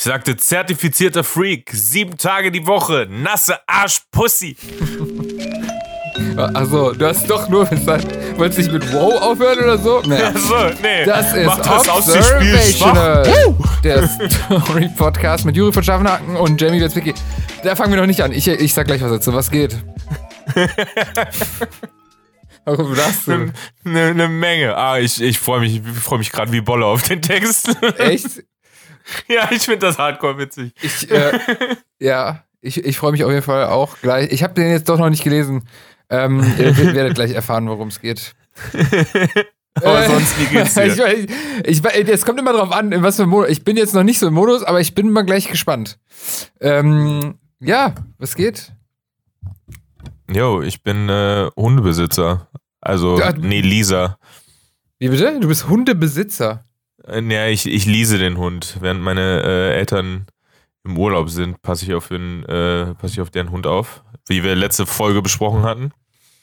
Ich sagte zertifizierter Freak, sieben Tage die Woche, nasse Arsch-Pussy. Also, du hast doch nur gesagt, wolltest du nicht mit Wow aufhören oder so? Nee. Achso, nee. Das ist Mach das aus. Observational. Der Story-Podcast mit Juri von Schaffenhaken und Jamie Witzwicki. Da fangen wir noch nicht an. Ich, ich sag gleich was dazu. Was geht? Warum das denn? Eine ne Menge. Ah, ich, ich freue mich, ich freu mich gerade wie Bolle auf den Text. Echt? ja, ich finde das hardcore witzig. Ich, äh, ja, ich, ich freue mich auf jeden Fall auch gleich. Ich habe den jetzt doch noch nicht gelesen. Ähm, ihr werdet gleich erfahren, worum es geht. Aber sonst, wie geht's dir? ich, ich, ich, es kommt immer drauf an, in was für Modus. Ich bin jetzt noch nicht so im Modus, aber ich bin mal gleich gespannt. Ähm, ja, was geht? Jo, ich bin äh, Hundebesitzer. Also, Ja. nee, Lisa. Wie bitte? Du bist Hundebesitzer. Äh, nee, ich, ich lease den Hund. Während meine äh, Eltern im Urlaub sind, passe ich auf den, äh, passe ich auf deren Hund auf. Wie wir letzte Folge besprochen hatten.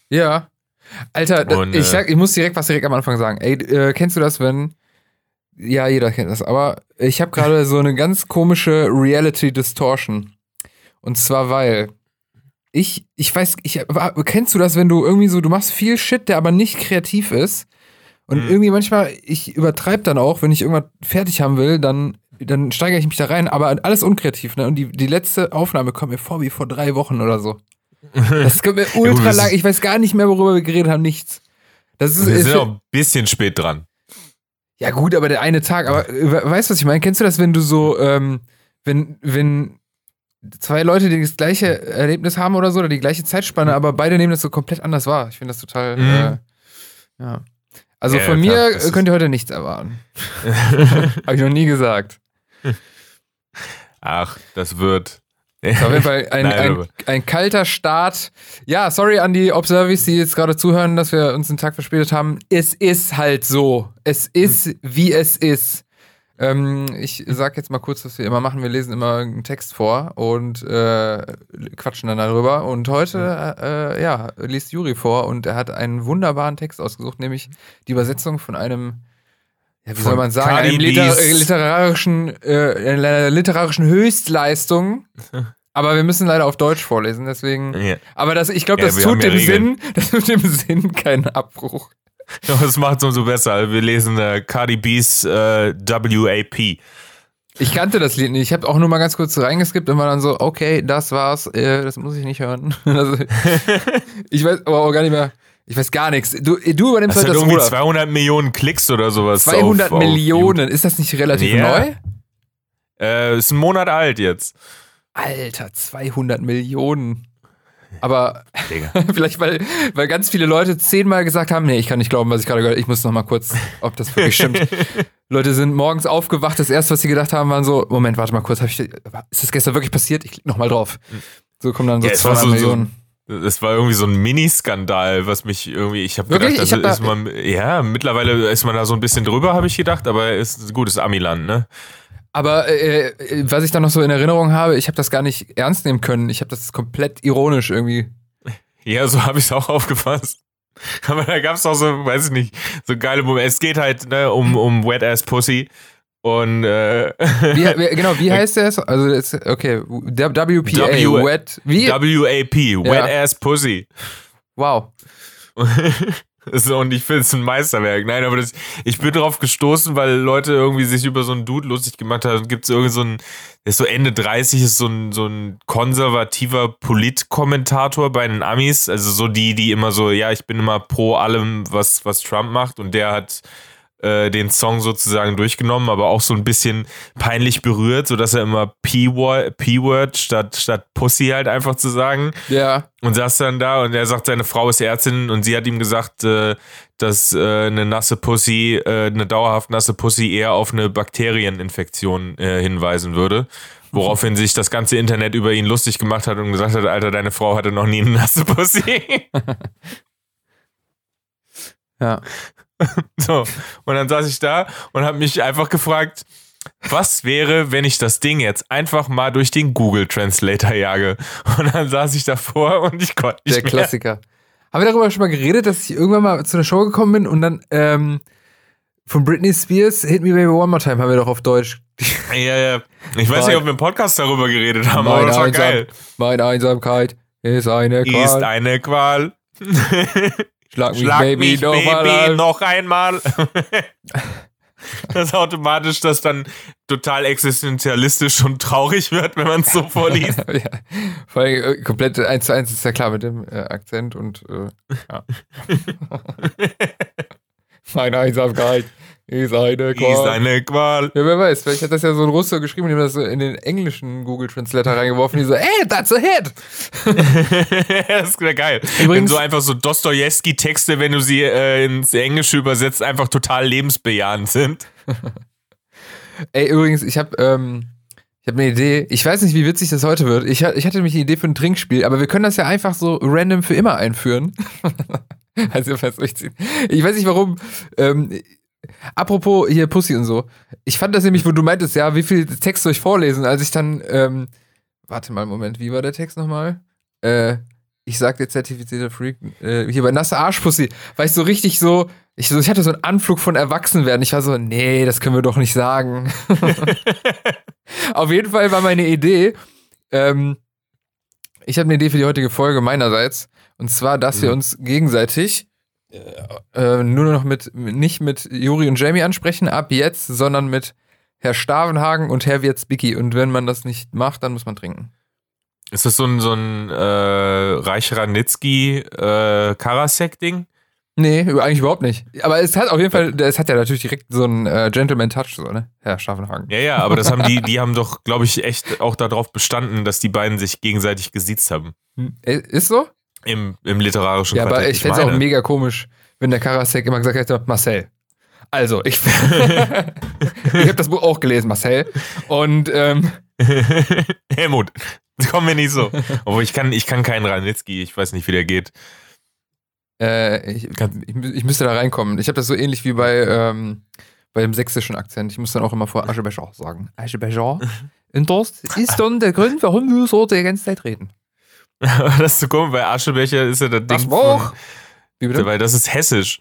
Ja. Alter, Und, ich, äh, sag, ich muss direkt was direkt am Anfang sagen. Ey, äh, kennst du das, wenn. Ja, jeder kennt das, aber ich habe gerade so eine ganz komische Reality Distortion. Und zwar, weil ich, ich weiß, ich, kennst du das, wenn du irgendwie so, du machst viel Shit, der aber nicht kreativ ist? Und Mhm. irgendwie manchmal, ich übertreibe dann auch, wenn ich irgendwas fertig haben will, dann, dann steigere ich mich da rein, aber alles unkreativ, ne? Und die, die letzte Aufnahme kommt mir vor wie vor drei Wochen oder so. Das kommt mir ultra lang. ist- Ich weiß gar nicht mehr, worüber wir geredet haben. Nichts. Das ist, Wir ist sind auch ein bisschen spät dran. ja gut, aber der eine Tag. Aber äh, we- weißt du, was ich meine? Kennst du das, wenn du so, ähm, wenn, wenn zwei Leute die das gleiche Erlebnis haben oder so oder die gleiche Zeitspanne, aber beide nehmen das so komplett anders wahr? Ich finde das total. Mhm. Äh, ja. Also Ja, von klar, mir das ist- könnt ihr heute nichts erwarten. Habe ich noch nie gesagt. Ach, das wird. Ist auf jeden Fall ein, Nein, ein, ein kalter Start. Ja, sorry an die Observies, die jetzt gerade zuhören, dass wir uns einen Tag verspätet haben. Es ist halt so. Es ist, wie es ist. Ähm, ich sag jetzt mal kurz, was wir immer machen. Wir lesen immer einen Text vor und äh, quatschen dann darüber. Und heute, äh, ja, liest Juri vor und er hat einen wunderbaren Text ausgesucht, nämlich die Übersetzung von einem, ja, wie soll man sagen, einem liter literarischen, äh, einer literarischen Höchstleistung. Aber wir müssen leider auf Deutsch vorlesen, deswegen. Ja. Aber das, ich glaube, das tut ja dem Regeln. Sinn, das tut dem Sinn keinen Abbruch. Das macht es umso besser. Wir lesen äh, Cardi B's äh, WAP. Ich kannte das Lied nicht. Ich habe auch nur mal ganz kurz reingeskippt und war dann so, okay, das war's, äh, das muss ich nicht hören. Also, ich weiß aber auch gar nicht mehr. Ich weiß gar nichts. Du, du übernimmst Das halt hat das irgendwie Ruder. 200 Millionen Klicks oder sowas. 200 auf, auf Millionen. Ist das nicht relativ Ja. neu? Äh, ist ein Monat alt jetzt. Alter, 200 Millionen. Aber vielleicht, weil, weil ganz viele Leute zehnmal gesagt haben, nee, ich kann nicht glauben, was ich gerade gehört habe. Ich muss noch mal kurz, ob das wirklich stimmt. Leute sind morgens aufgewacht. Das erste, was sie gedacht haben, waren so, Moment, warte mal kurz. Ich, ist das gestern wirklich passiert? Ich klick noch mal drauf. So kommen dann so Ja, es war 200 so- so- Millionen. Das war irgendwie so ein Mini-Skandal, was mich irgendwie, ich habe gedacht, Ich hab ist man, ja, mittlerweile ist man da so ein bisschen drüber, habe ich gedacht, aber ist gut, ist Amiland, ne? Aber äh, äh, was ich dann noch so in Erinnerung habe, ich habe das gar nicht ernst nehmen können. Ich habe das komplett ironisch irgendwie. Ja, so habe ich es auch aufgefasst. Aber da gab es auch so, weiß ich nicht, so geile Momente. Es geht halt ne, um, um Wet Ass Pussy. Und äh, Wie, wie, genau, wie heißt der? Also, das, okay, WPA, W- Wet, wie? WAP, Wet Ass Pussy. Wow. Ist- Und ich finde es ein Meisterwerk. Nein, aber das, ich bin drauf gestoßen, weil Leute irgendwie sich über so einen Dude lustig gemacht haben. Gibt es irgendwie so ein, ist so Ende 30, ist so ein, so ein konservativer Politkommentator bei den Amis. Also so die, die immer so, ja, ich bin immer pro allem, was, was Trump macht. Und der hat äh, den Song sozusagen durchgenommen, aber auch so ein bisschen peinlich berührt, sodass er immer P-Word P-Word statt, statt Pussy halt einfach zu sagen. Ja. Und saß dann da und er sagt, seine Frau ist Ärztin und sie hat ihm gesagt, äh, dass äh, eine nasse Pussy, äh, eine dauerhaft nasse Pussy eher auf eine Bakterieninfektion äh, hinweisen würde. Woraufhin sich das ganze Internet über ihn lustig gemacht hat und gesagt hat, Alter, deine Frau hatte noch nie eine nasse Pussy. Ja. so, und dann saß ich da und habe mich einfach gefragt, was wäre, wenn ich das Ding jetzt einfach mal durch den Google Translator jage? Und dann saß ich davor und ich konnte nicht Der mehr. Klassiker. Haben wir darüber schon mal geredet, dass ich irgendwann mal zu einer Show gekommen bin und dann ähm, von Britney Spears, Hit Me Baby One More Time, haben wir doch auf Deutsch. Ja, ja. Ich weiß Mein- nicht, ob wir im Podcast darüber geredet haben, aber das war Einsam- geil. Meine Einsamkeit ist eine Ist Qual. eine Qual. Schlag mich, Schlag Baby, mich, noch Baby, noch einmal. Das automatisch das dann total existenzialistisch und traurig wird, wenn man es so vorliest. ja. Vor allem äh, komplett eins zu eins ist ja klar mit dem äh, Akzent und äh, ja. Meine Einsamkeit ist eine Ist Qual. eine Qual. Ja, wer weiß, vielleicht hat das ja so ein Russe geschrieben und haben das so in den englischen Google Translator reingeworfen, die so, ey, that's a hit! das wäre geil. Übrigens- wenn so einfach so Dostoevsky-Texte, wenn du sie äh, ins Englische übersetzt, einfach total lebensbejahend sind. Ey, übrigens, ich habe ähm, ich hab eine Idee. Ich weiß nicht, wie witzig das heute wird. Ich, ich hatte nämlich eine Idee für ein Trinkspiel, aber wir können das ja einfach so random für immer einführen. also fast durchziehen. Ich weiß nicht warum. Ähm, apropos hier Pussy und so. Ich fand das nämlich, wo du meintest, ja, wie viel Text soll ich vorlesen, als ich dann, ähm, warte mal, Moment, wie war der Text nochmal? Äh, ich sag dir zertifizierter Freak, äh, hier bei nasse Arschpussy, war ich so richtig so, ich, so, ich hatte so einen Anflug von Erwachsenwerden. Ich war so, nee, das können wir doch nicht sagen. Auf jeden Fall war meine Idee, ähm, ich habe eine Idee für die heutige Folge meinerseits. Und zwar, dass wir Mhm. uns gegenseitig äh, äh, nur noch mit, nicht mit Juri und Jamie ansprechen, ab jetzt, sondern mit Herr Stavenhagen und Herr Wirtsbicki. Und wenn man das nicht macht, dann muss man trinken. Ist das so ein, so ein äh, Reich Ranitzky äh? Nee, eigentlich überhaupt nicht. Aber es hat auf jeden Fall, es hat ja natürlich direkt so einen äh, Gentleman-Touch, so, ne? Herr Stavenhagen. Ja, ja, aber das haben die, die haben doch, glaube ich, echt auch darauf bestanden, dass die beiden sich gegenseitig gesiezt haben. Hm, Ist so? Im, im literarischen Ja, aber Quartett. ich fände es auch mega komisch, wenn der Karasek immer gesagt hätte, Marcel. Also, ich, ich habe das Buch auch gelesen, Marcel. Und ähm, Helmut, kommen wir nicht so. Obwohl ich kann, ich kann keinen Ranitzky, ich weiß nicht, wie der geht. äh, ich, ich, ich müsste da reinkommen. Ich habe das so ähnlich wie bei, ähm, bei dem sächsischen Akzent. Ich muss dann auch immer vor Aschebecher sagen. Aschebecher. Und das ist dann der Grund, warum wir so die ganze Zeit reden. das ist so komisch, weil Aschebecher ist ja das Ding. Das Buch. Wie bitte? weil das ist hessisch.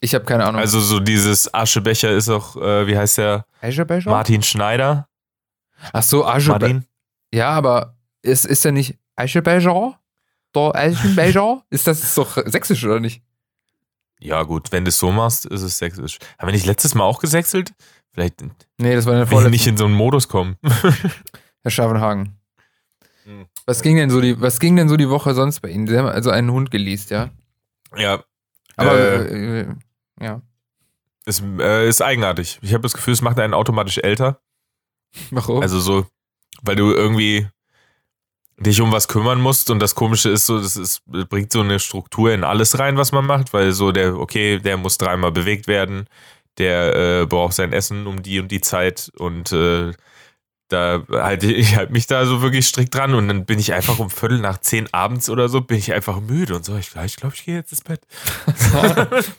Ich habe keine Ahnung. Also so dieses Aschebecher ist auch, äh, wie heißt der? Aschebecher? Martin Schneider. Ach so, Aschebecher. Martin? Ja, aber ist, ist der nicht Aschebecher? Der Aschebecher? Ist das ist doch sächsisch, oder nicht? Ja, gut, wenn du es so machst, ist es sächsisch. Haben wir nicht letztes Mal auch gesächselt? Vielleicht Nee, das war in der ich vorletzten. nicht in so einen Modus kommen. Herr Schavenhagen. Hm. Was ging denn so die, was ging denn so die Woche sonst bei Ihnen? Sie haben also einen Hund geleast, ja? ja. Aber Äh, äh, ja. ist, äh, ist eigenartig. Ich habe das Gefühl, es macht einen automatisch älter. Warum? Also so, weil du irgendwie dich um was kümmern musst und das Komische ist so, das ist, bringt so eine Struktur in alles rein, was man macht, weil so der, okay, der muss dreimal bewegt werden, der äh, braucht sein Essen um die und die Zeit und äh, da halte ich halt mich da so wirklich strikt dran und dann bin ich einfach um Viertel nach zehn abends oder so, bin ich einfach müde und so. Ich glaube, ich, glaub, ich gehe jetzt ins Bett.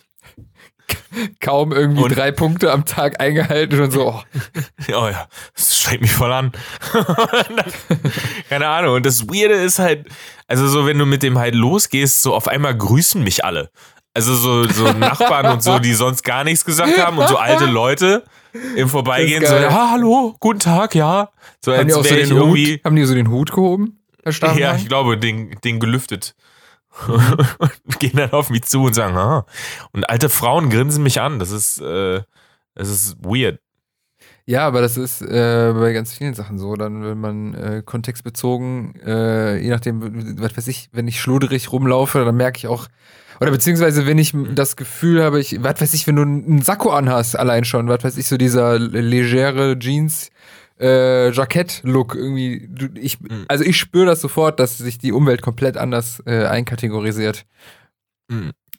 Kaum irgendwie Und- drei Punkte am Tag eingehalten und so. Oh, Oh ja, das strengt mich voll an. Keine Ahnung. Und das Weirde ist halt, also so, wenn du mit dem halt losgehst, so auf einmal grüßen mich alle. Also so, so Nachbarn und so, die sonst gar nichts gesagt haben und so alte Leute im Vorbeigehen so, ja, hallo, guten Tag, ja. So haben, die auch so den irgendwie, Hut, haben die so den Hut gehoben? Herr ja, ich glaube, den, den gelüftet. und gehen dann auf mich zu und sagen, ah. Und alte Frauen grinsen mich an. Das ist, äh, das ist weird. Ja, aber das ist äh, bei ganz vielen Sachen so. Dann, wenn man äh, kontextbezogen, äh, je nachdem, was weiß ich, wenn ich schluderig rumlaufe, dann merke ich auch, oder beziehungsweise wenn ich das Gefühl habe, ich, was weiß ich, wenn du einen Sakko anhast, allein schon, was weiß ich, so dieser legere Jeans, äh, Jackett-Look irgendwie. Ich, Mhm. also ich spüre das sofort, dass sich die Umwelt komplett anders äh, einkategorisiert.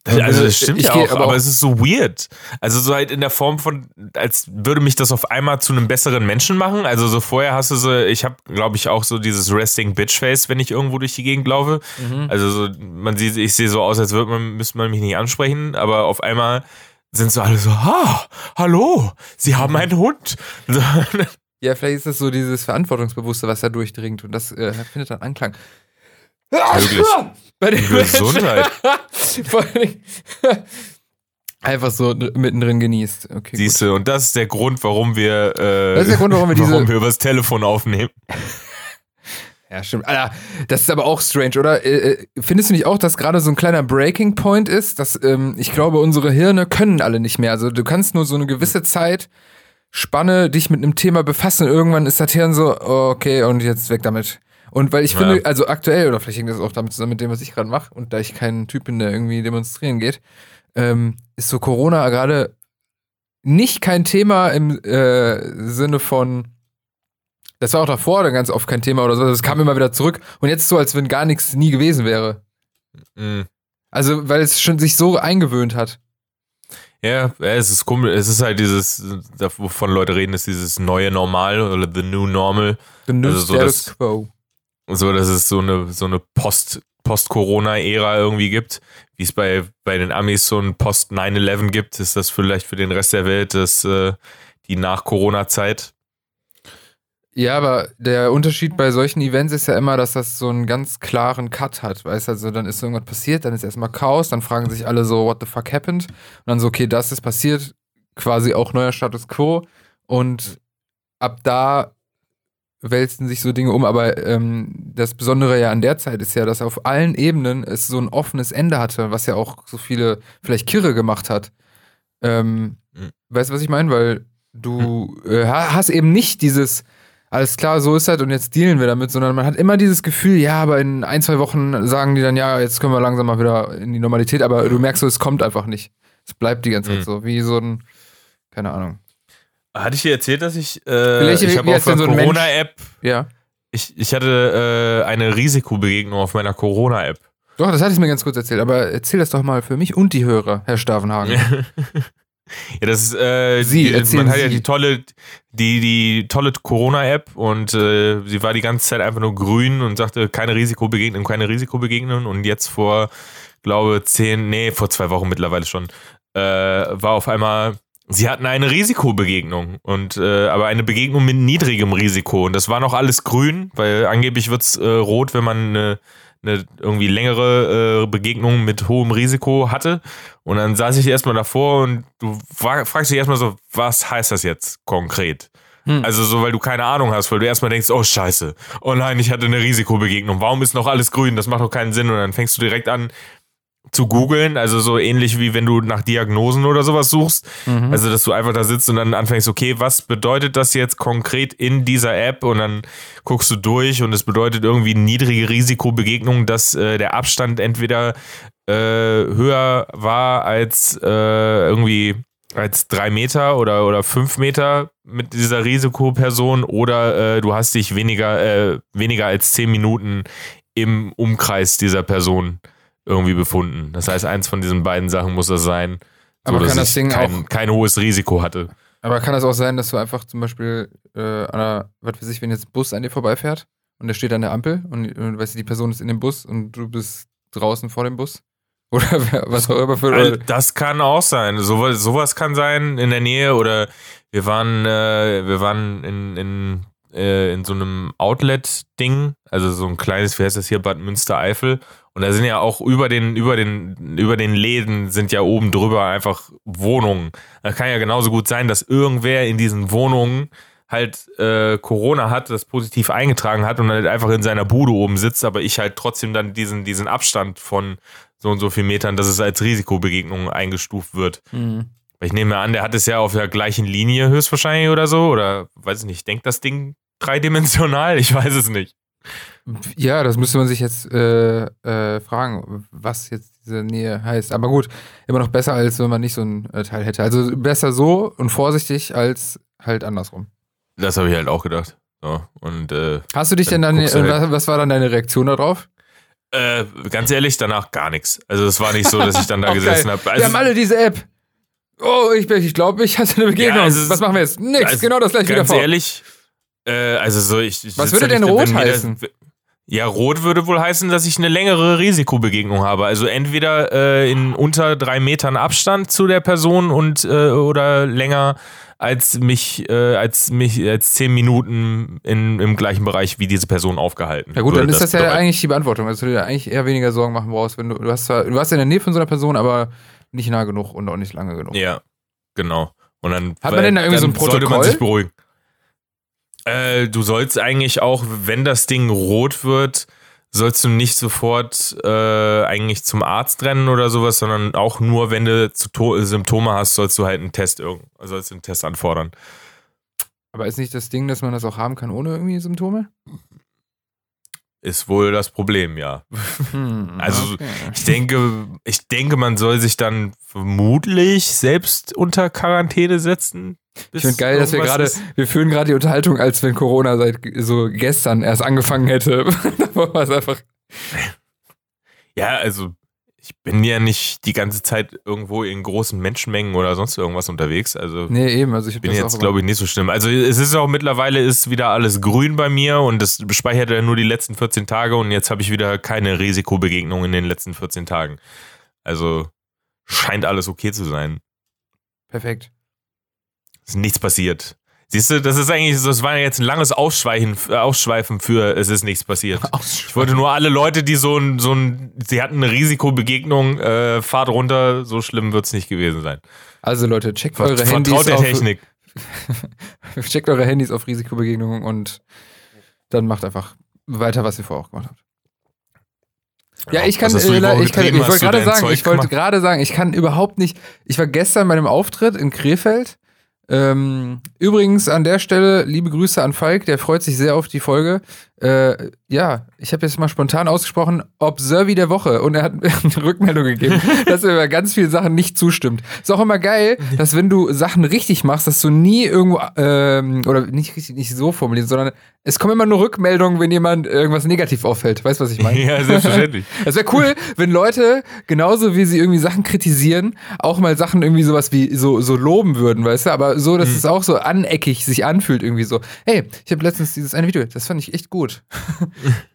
Also äh, das stimmt ich ja auch, aber auch- es ist so weird. Also so halt in der Form von, als würde mich das auf einmal zu einem besseren Menschen machen. Also so vorher hast du so, ich habe glaube ich auch so dieses Resting Bitch Face, wenn ich irgendwo durch die Gegend laufe. Also so, man sieht, ich sehe so aus, als würde man, müsste man mich nicht ansprechen, aber auf einmal sind so alle so, ah, hallo, Sie haben einen Hund. So, Ja, vielleicht ist das so dieses Verantwortungsbewusste, was da durchdringt und das äh, findet dann Anklang. Möglich. Bei den Gesundheit. Vor Dingen- Einfach so dr- mittendrin genießt. Okay, Siehst du, und das ist der Grund, warum wir, äh, Das ist der Grund, warum wir diese- warum wir übers Telefon aufnehmen. Ja, stimmt. Alter, das ist aber auch strange, oder? Äh, äh, findest du nicht auch, dass gerade so ein kleiner Breaking Point ist? Dass ähm, ich glaube, unsere Hirne können alle nicht mehr. Also du kannst nur so eine gewisse Zeit Spanne dich mit einem Thema befassen. Irgendwann ist das Hirn so, okay, und jetzt weg damit. Und weil ich Ja. finde, also aktuell, oder vielleicht hängt das auch damit zusammen mit dem, was ich gerade mache, und da ich kein Typ bin, der irgendwie demonstrieren geht, ähm, ist so Corona gerade nicht kein Thema im äh, Sinne von, das war auch davor dann ganz oft kein Thema oder so, das kam immer wieder zurück und jetzt so, als wenn gar nichts nie gewesen wäre. Mhm. Also, weil es schon sich so eingewöhnt hat. Ja, es ist komisch. Es ist halt dieses, wovon Leute reden, ist dieses neue Normal oder the new normal. The new Also so status das- quo. So, dass es so eine, so eine Post, Post-Corona-Ära irgendwie gibt. Wie es bei, bei den Amis so ein Post-9-11 gibt, ist das vielleicht für den Rest der Welt das, äh, die Nach-Corona-Zeit. Ja, aber der Unterschied bei solchen Events ist ja immer, dass das so einen ganz klaren Cut hat. Weißt du, also dann ist irgendwas passiert, dann ist erstmal Chaos, dann fragen sich alle so, what the fuck happened? Und dann so, okay, das ist passiert, quasi auch neuer Status quo. Und ab da wälzen sich so Dinge um. Aber ähm, das Besondere ja an der Zeit ist ja, dass auf allen Ebenen es so ein offenes Ende hatte, was ja auch so viele vielleicht kirre gemacht hat. Ähm, Mhm. Weißt du, was ich meine? Weil du äh, ha- hast eben nicht dieses, alles klar, so ist das und jetzt dealen wir damit, sondern man hat immer dieses Gefühl, ja, aber in ein, zwei Wochen sagen die dann, ja, jetzt können wir langsam mal wieder in die Normalität, aber du merkst so, es kommt einfach nicht. Es bleibt die ganze Zeit Mhm. so, wie so ein, keine Ahnung. Hatte ich dir erzählt, dass ich, äh, ich habe auf der so? Corona-App, Ja. ich, ich hatte äh, eine Risikobegegnung auf meiner Corona-App. Doch, das hatte ich mir ganz kurz erzählt, aber erzähl das doch mal für mich und die Hörer, Herr Stavenhagen. Ja, das ist, äh, Sie, die, man hat ja Sie. die tolle, die, die tolle Corona-App und äh, sie war die ganze Zeit einfach nur grün und sagte, keine Risikobegegnung, keine Risikobegegnung und jetzt vor, glaube zehn, nee, vor zwei Wochen mittlerweile schon, äh, war auf einmal, sie hatten eine Risikobegegnung und, äh, aber eine Begegnung mit niedrigem Risiko und das war noch alles grün, weil angeblich wird's äh, rot, wenn man eine, eine irgendwie längere äh, Begegnung mit hohem Risiko hatte. Und dann saß ich erstmal davor und du fra- fragst dich erstmal so, was heißt das jetzt konkret? Hm. Also so, weil du keine Ahnung hast, weil du erstmal denkst, oh scheiße, oh nein, ich hatte eine Risikobegegnung, warum ist noch alles grün? Das macht doch keinen Sinn. Und dann fängst du direkt an zu googeln, also so ähnlich wie wenn du nach Diagnosen oder sowas suchst. Mhm. Also, dass du einfach da sitzt und dann anfängst, okay, was bedeutet das jetzt konkret in dieser App? Und dann guckst du durch und es bedeutet irgendwie niedrige Risikobegegnungen, dass äh, der Abstand entweder äh, höher war als äh, irgendwie als drei Meter oder, oder fünf Meter mit dieser Risikoperson oder äh, du hast dich weniger, äh, weniger als zehn Minuten im Umkreis dieser Person irgendwie befunden. Das heißt, eins von diesen beiden Sachen muss das sein. Aber dass kann das ich Ding kein, auch- kein hohes Risiko hatte. Aber kann das auch sein, dass du einfach zum Beispiel äh, an einer, was weiß ich, wenn jetzt ein Bus an dir vorbeifährt und der steht an der Ampel und, und weißt du, die Person ist in dem Bus und du bist draußen vor dem Bus? Oder was auch immer für. Also, das kann auch sein. Sowas, sowas kann sein in der Nähe oder wir waren, äh, wir waren in, in, äh, in so einem Outlet-Ding, also so ein kleines, wie heißt das hier, Bad Münstereifel. Und da sind ja auch über den, über den, über den Läden sind ja oben drüber einfach Wohnungen. Da kann ja genauso gut sein, dass irgendwer in diesen Wohnungen halt äh, Corona hat, das positiv eingetragen hat und halt einfach in seiner Bude oben sitzt, aber ich halt trotzdem dann diesen, diesen Abstand von so und so viel Metern, dass es als Risikobegegnung eingestuft wird. Mhm. Weil Ich nehme an, der hat es ja auf der gleichen Linie höchstwahrscheinlich oder so. Oder weiß ich nicht, denkt das Ding dreidimensional? Ich weiß es nicht. Ja, das müsste man sich jetzt äh, äh, fragen, was jetzt diese Nähe heißt. Aber gut, immer noch besser, als wenn man nicht so ein äh, Teil hätte. Also besser so und vorsichtig als halt andersrum. Das habe ich halt auch gedacht. So, und äh, Hast du dich denn Dann dann, guckst du äh, halt- was, war dann deine Reaktion darauf? äh, ganz ehrlich, danach gar nichts. Also es war nicht so, dass ich dann da Auch gesessen habe. Wir Also, haben alle diese App. Oh, ich, ich glaube, ich hatte eine Begegnung. Ja, also was machen wir jetzt? Nix, also genau das gleiche wieder ganz vor. ehrlich, äh, also so ich. ich Was würde ja denn rot heißen? Ja, rot würde wohl heißen, dass ich eine längere Risikobegegnung habe. Also entweder äh, in unter drei Metern Abstand zu der Person und äh, oder länger als mich, äh, als mich, als zehn Minuten in, im gleichen Bereich wie diese Person aufgehalten. Ja gut, würde dann ist das ja bedeuten. eigentlich die Beantwortung. Also du dir eigentlich eher weniger Sorgen machen brauchst, wenn du, du hast zwar, du warst ja in der Nähe von so einer Person, aber nicht nah genug und auch nicht lange genug. Ja, genau. Und dann, Hat man denn da irgendwie so ein dann Sollte man Protokoll? sich beruhigen. Äh, du sollst eigentlich auch, wenn das Ding rot wird, sollst du nicht sofort äh, eigentlich zum Arzt rennen oder sowas, sondern auch nur, wenn du Symptome hast, sollst du halt einen Test irgend, sollst einen Test anfordern. Aber ist nicht das Ding, dass man das auch haben kann ohne irgendwie Symptome? Ist wohl das Problem, ja. Hm, Also, okay. Ich denke, ich denke, man soll sich dann vermutlich selbst unter Quarantäne setzen. Ich finde geil, dass wir gerade, wir führen gerade die Unterhaltung, als wenn Corona seit so gestern erst angefangen hätte. Davor war es einfach. Ja, also ich bin ja nicht die ganze Zeit irgendwo in großen Menschenmengen oder sonst irgendwas unterwegs. Also Nee, eben, also ich bin jetzt, glaube ich, nicht so schlimm. Also es ist auch mittlerweile ist wieder alles grün bei mir und das speichert ja nur die letzten 14 Tage und jetzt habe ich wieder keine Risikobegegnung in den letzten 14 Tagen. Also scheint alles okay zu sein. Perfekt. Ist nichts passiert. Siehst du, das ist eigentlich, das war jetzt ein langes Ausschweichen, äh, Ausschweifen für es ist nichts passiert. Ich wollte nur alle Leute, die so ein, so ein, sie hatten eine Risikobegegnung, äh, fahrt runter, so schlimm wird es nicht gewesen sein. Also Leute, checkt eure vertraut Handys der auf, Technik. checkt eure Handys auf Risikobegegnungen und dann macht einfach weiter, was ihr vorher auch gemacht habt. Ja, ich kann, äh, ich, kann ich wollte gerade sagen, Zeug ich wollte gerade sagen, ich kann überhaupt nicht. Ich war gestern bei einem Auftritt in Krefeld. Ähm, übrigens an der Stelle liebe Grüße an Falk, der freut sich sehr auf die Folge. Äh, ja, ich habe jetzt mal spontan ausgesprochen, Observi der Woche und er hat mir eine Rückmeldung gegeben, dass er bei ganz vielen Sachen nicht zustimmt. Ist auch immer geil, dass wenn du Sachen richtig machst, dass du nie irgendwo ähm, oder nicht richtig nicht so formulierst, sondern es kommen immer nur Rückmeldungen, wenn jemand irgendwas negativ auffällt. Weißt du, was ich meine? Ja, selbstverständlich. Es wäre cool, wenn Leute, genauso wie sie irgendwie Sachen kritisieren, auch mal Sachen irgendwie sowas wie so, so loben würden, weißt du? Aber so, dass Mhm. es auch so aneckig sich anfühlt, irgendwie so. Hey, ich habe letztens dieses eine Video, das fand ich echt gut.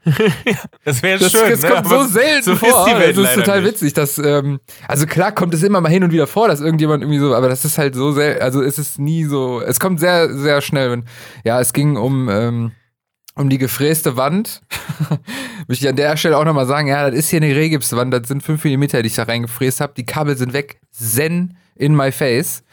Das wäre schön. das ne? kommt so Aber selten so vor. Ist das ist leider total nicht. witzig. Dass, ähm, also klar kommt es immer mal hin und wieder vor, dass irgendjemand irgendwie so, aber das ist halt so sehr, also es ist nie so, es kommt sehr, sehr schnell. Wenn, ja, es ging um, ähm, um die gefräste Wand. Möchte ich an der Stelle auch nochmal sagen, ja, das ist hier eine Regipswand, das sind 5 mm, die ich da reingefräst habe. Die Kabel sind weg. Zen in my face.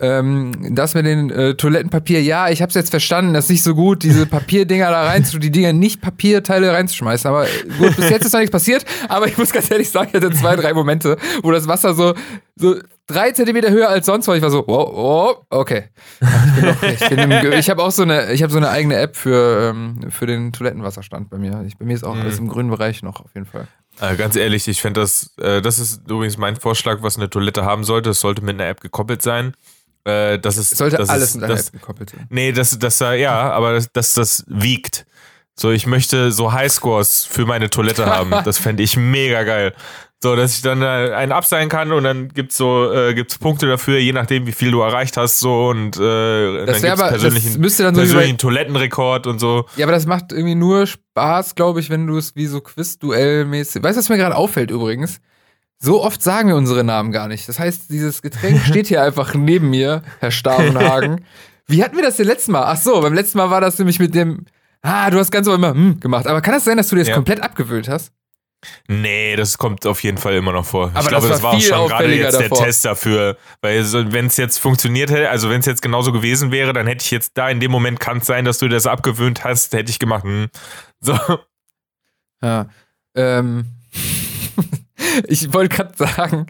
Ähm, das mit den äh, Toilettenpapier, ja, ich hab's jetzt verstanden, das ist nicht so gut, diese Papierdinger da rein, die Dinger nicht Papierteile reinzuschmeißen. Aber gut, bis jetzt ist noch nichts passiert. Aber ich muss ganz ehrlich sagen, ich hatte zwei, drei Momente, wo das Wasser so, so drei Zentimeter höher als sonst war. Ich war so, wow, wow okay. Ich bin, ich, im, habe auch so eine, ich habe so eine eigene App für, ähm, für den Toilettenwasserstand bei mir. Ich, bei mir ist auch alles im grünen Bereich noch auf jeden Fall. Äh, ganz ehrlich, ich fände das, äh, das ist übrigens mein Vorschlag, was eine Toilette haben sollte. Es sollte mit einer App gekoppelt sein. Äh, das ist, sollte das alles ist, mit einer das, gekoppelt sein. Nee, das, das, ja, aber das, das, das wiegt. So, ich möchte so Highscores für meine Toilette haben. Das fände ich mega geil. So, dass ich dann einen abseilen kann und dann gibt's so, äh, gibt's Punkte dafür, je nachdem, wie viel du erreicht hast, so und äh, Das dann gibt's aber- das persönlichen, müsste dann so persönlichen Toilettenrekord und so. Ja, aber das macht irgendwie nur Spaß, glaube ich, wenn du es wie so Quiz-Duell-mäßig. Weißt du, was mir gerade auffällt übrigens? So oft sagen wir unsere Namen gar nicht. Das heißt, dieses Getränk steht hier einfach neben mir, Herr Stavenhagen. Wie hatten wir das denn letztes Mal? Ach so, beim letzten Mal war das nämlich mit dem. Ah, du hast ganz immer hm gemacht. Aber kann das sein, dass du dir das Ja. komplett abgewöhnt hast? Nee, das kommt auf jeden Fall immer noch vor. Aber ich glaube, das das war war auch schon gerade jetzt der davor. Test dafür. Weil wenn es jetzt funktioniert hätte, also wenn es jetzt genauso gewesen wäre, dann hätte ich jetzt da in dem Moment kann es sein, dass du das abgewöhnt hast, hätte ich gemacht. Hm. So. Ja. Ähm. ich wollte gerade sagen,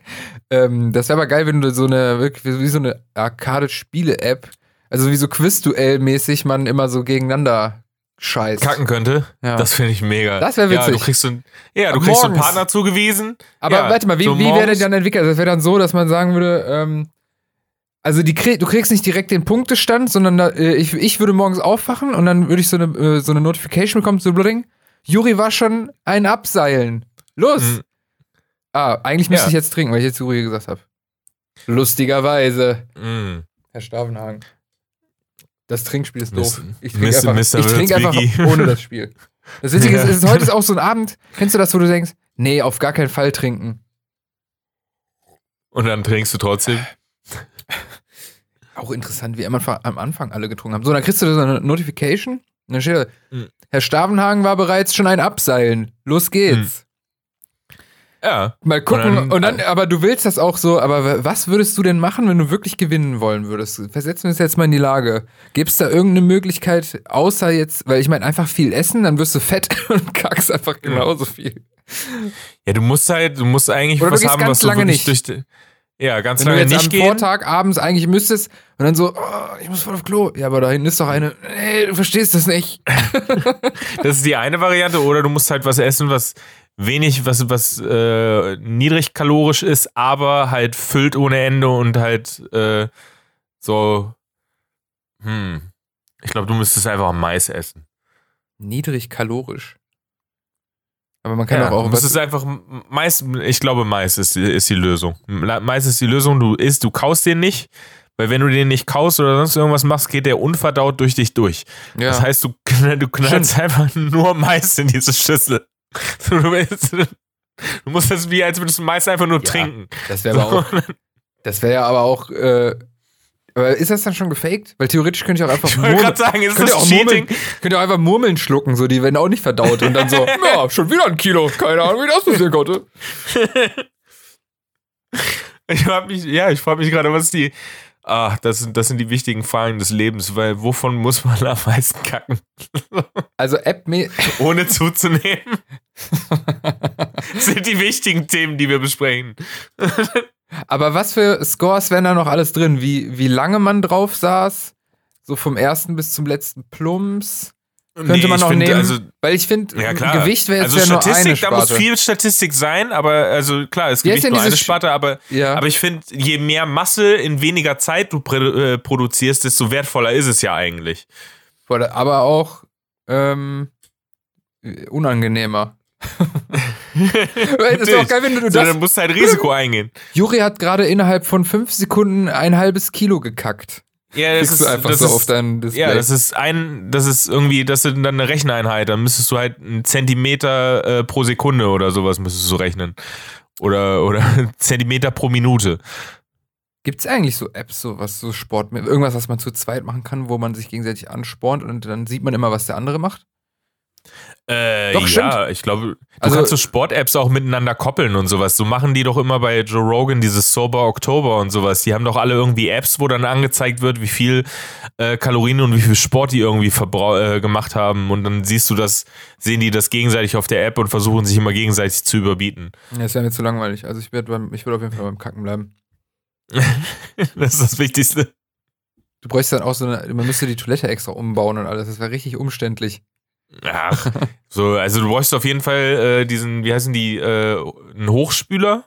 ähm, das wäre aber geil, wenn du so eine, wirklich wie so eine Arcade-Spiele-App, also wie so Quiz-Duell-mäßig man immer so gegeneinander scheißt. kacken könnte. Ja. Das finde ich mega. Das wär Ja, du witzig. kriegst so, ein, ja, du kriegst so einen. Partner zugewiesen. Aber ja, warte mal, wie, so wie wäre der dann entwickelt? Das wäre dann so, dass man sagen würde, ähm, also die du kriegst nicht direkt den Punktestand, sondern da, äh, ich, ich würde morgens aufwachen und dann würde ich so eine, äh, so eine Notification bekommen, so Bludding. Juri war schon ein Abseilen. Los! Mhm. Ah, eigentlich müsste Ja. ich jetzt trinken, weil ich jetzt Juri gesagt habe. Lustigerweise. Mm. Herr Stavenhagen. Das Trinkspiel ist doof. Ich trinke einfach, Mr. ich trink einfach ohne das Spiel. Das Witzige ist, ist, heute ist auch so ein Abend. Kennst du das, wo du denkst, nee, auf gar keinen Fall trinken. Und dann trinkst du trotzdem. Auch interessant, wie am Anfang, am Anfang alle getrunken haben. So, dann kriegst du so eine Notification. Und dann steht da, Mhm. Herr Stavenhagen war bereits schon ein Abseilen. Los geht's. Ja. Mal gucken. Und Und dann, dann- aber du willst das auch so, aber was würdest du denn machen, wenn du wirklich gewinnen wollen würdest? Versetzen wir uns jetzt mal in die Lage. Gibt es da irgendeine Möglichkeit, außer jetzt, weil ich meine, einfach viel essen, dann wirst du fett und kackst einfach genauso viel. Ja, du musst halt, du musst eigentlich Oder du was gehst haben, ganz was du lange nicht. durch die, Ja, ganz Wenn du lange jetzt nicht am gehen. Vortag abends eigentlich müsstest und dann so, oh, ich muss voll auf Klo. Ja, aber da hinten ist doch eine, nee, du verstehst das nicht. Das ist die eine Variante. Oder du musst halt was essen, was wenig, was, was äh, niedrig kalorisch ist, aber halt füllt ohne Ende und halt äh, so. Hm. Ich glaube, du müsstest einfach Mais essen. Niedrig kalorisch. Aber man kann Ja, auch du müsstest einfach Mais, ich glaube, Mais ist, die- ist die Lösung. Mais ist die Lösung, du isst, du kaust den nicht, weil wenn du den nicht kaust oder sonst irgendwas machst, geht der unverdaut durch dich durch. ja. Das heißt, du, du knallst einfach nur Mais in diese Schüssel. Du, musst das wie, als würdest du Mais einfach nur Ja, trinken. Das wäre aber auch, das wäre ja aber auch, äh, aber ist das dann schon gefaked? Weil theoretisch könnte ich auch einfach Ich wollte gerade sagen, ist Könnt ihr, das auch Cheating? Murmeln, könnt ihr auch einfach Murmeln schlucken, so die werden auch nicht verdaut und dann so, ja, schon wieder ein Kilo, keine Ahnung, wie das passieren konnte. Ich frage mich, ja, ich frage mich gerade, was die. Ah, das sind, das sind die wichtigen Fragen des Lebens, weil wovon muss man am meisten kacken, Also App, ohne zuzunehmen? Sind die wichtigen Themen, die wir besprechen. aber was für Scores wären da noch alles drin? Wie, wie lange man drauf saß? So vom ersten bis zum letzten Plumps? Könnte Nee, man noch find, nehmen? Also, Weil ich finde, ja. Gewicht wäre jetzt also ja nur Statistik, eine da muss Sparte. viel Statistik sein, aber also klar, es nicht denn nur eine Sparte, aber, ja. aber ich finde, je mehr Masse in weniger Zeit du äh, produzierst, desto wertvoller ist es ja eigentlich. Aber auch ähm, unangenehmer. Das ist auch geil, wenn du so, das. dann musst du halt Risiko eingehen. Juri hat gerade innerhalb von fünf Sekunden ein halbes Kilo gekackt. Ja, das ist, einfach das so ist, auf dein Display. Ja, das ist ein, das ist irgendwie, das ist dann eine Recheneinheit. Dann müsstest du halt einen Zentimeter äh, pro Sekunde oder sowas müsstest du rechnen. Oder, oder Zentimeter pro Minute. Gibt es eigentlich so Apps, so was so Sport, irgendwas, was man zu zweit machen kann, wo man sich gegenseitig anspornt und dann sieht man immer, was der andere macht? Äh, Doch, ja, ich glaube, du Also- kannst so Sport-Apps auch miteinander koppeln und sowas. So machen die doch immer bei Joe Rogan dieses Sober Oktober und sowas. Die haben doch alle irgendwie Apps, wo dann angezeigt wird, wie viel äh, Kalorien und wie viel Sport die irgendwie äh, gemacht haben. Und dann siehst du das, sehen die das gegenseitig auf der App und versuchen sich immer gegenseitig zu überbieten. Ja, das wäre mir zu langweilig. Also ich werde ich auf jeden Fall beim Kacken bleiben. Das ist das Wichtigste. Du bräuchst dann auch so eine, man müsste die Toilette extra umbauen und alles. Das wäre richtig umständlich. Ach, so, also du bräuchst auf jeden Fall äh, diesen, wie heißen die, äh, einen Hochspüler.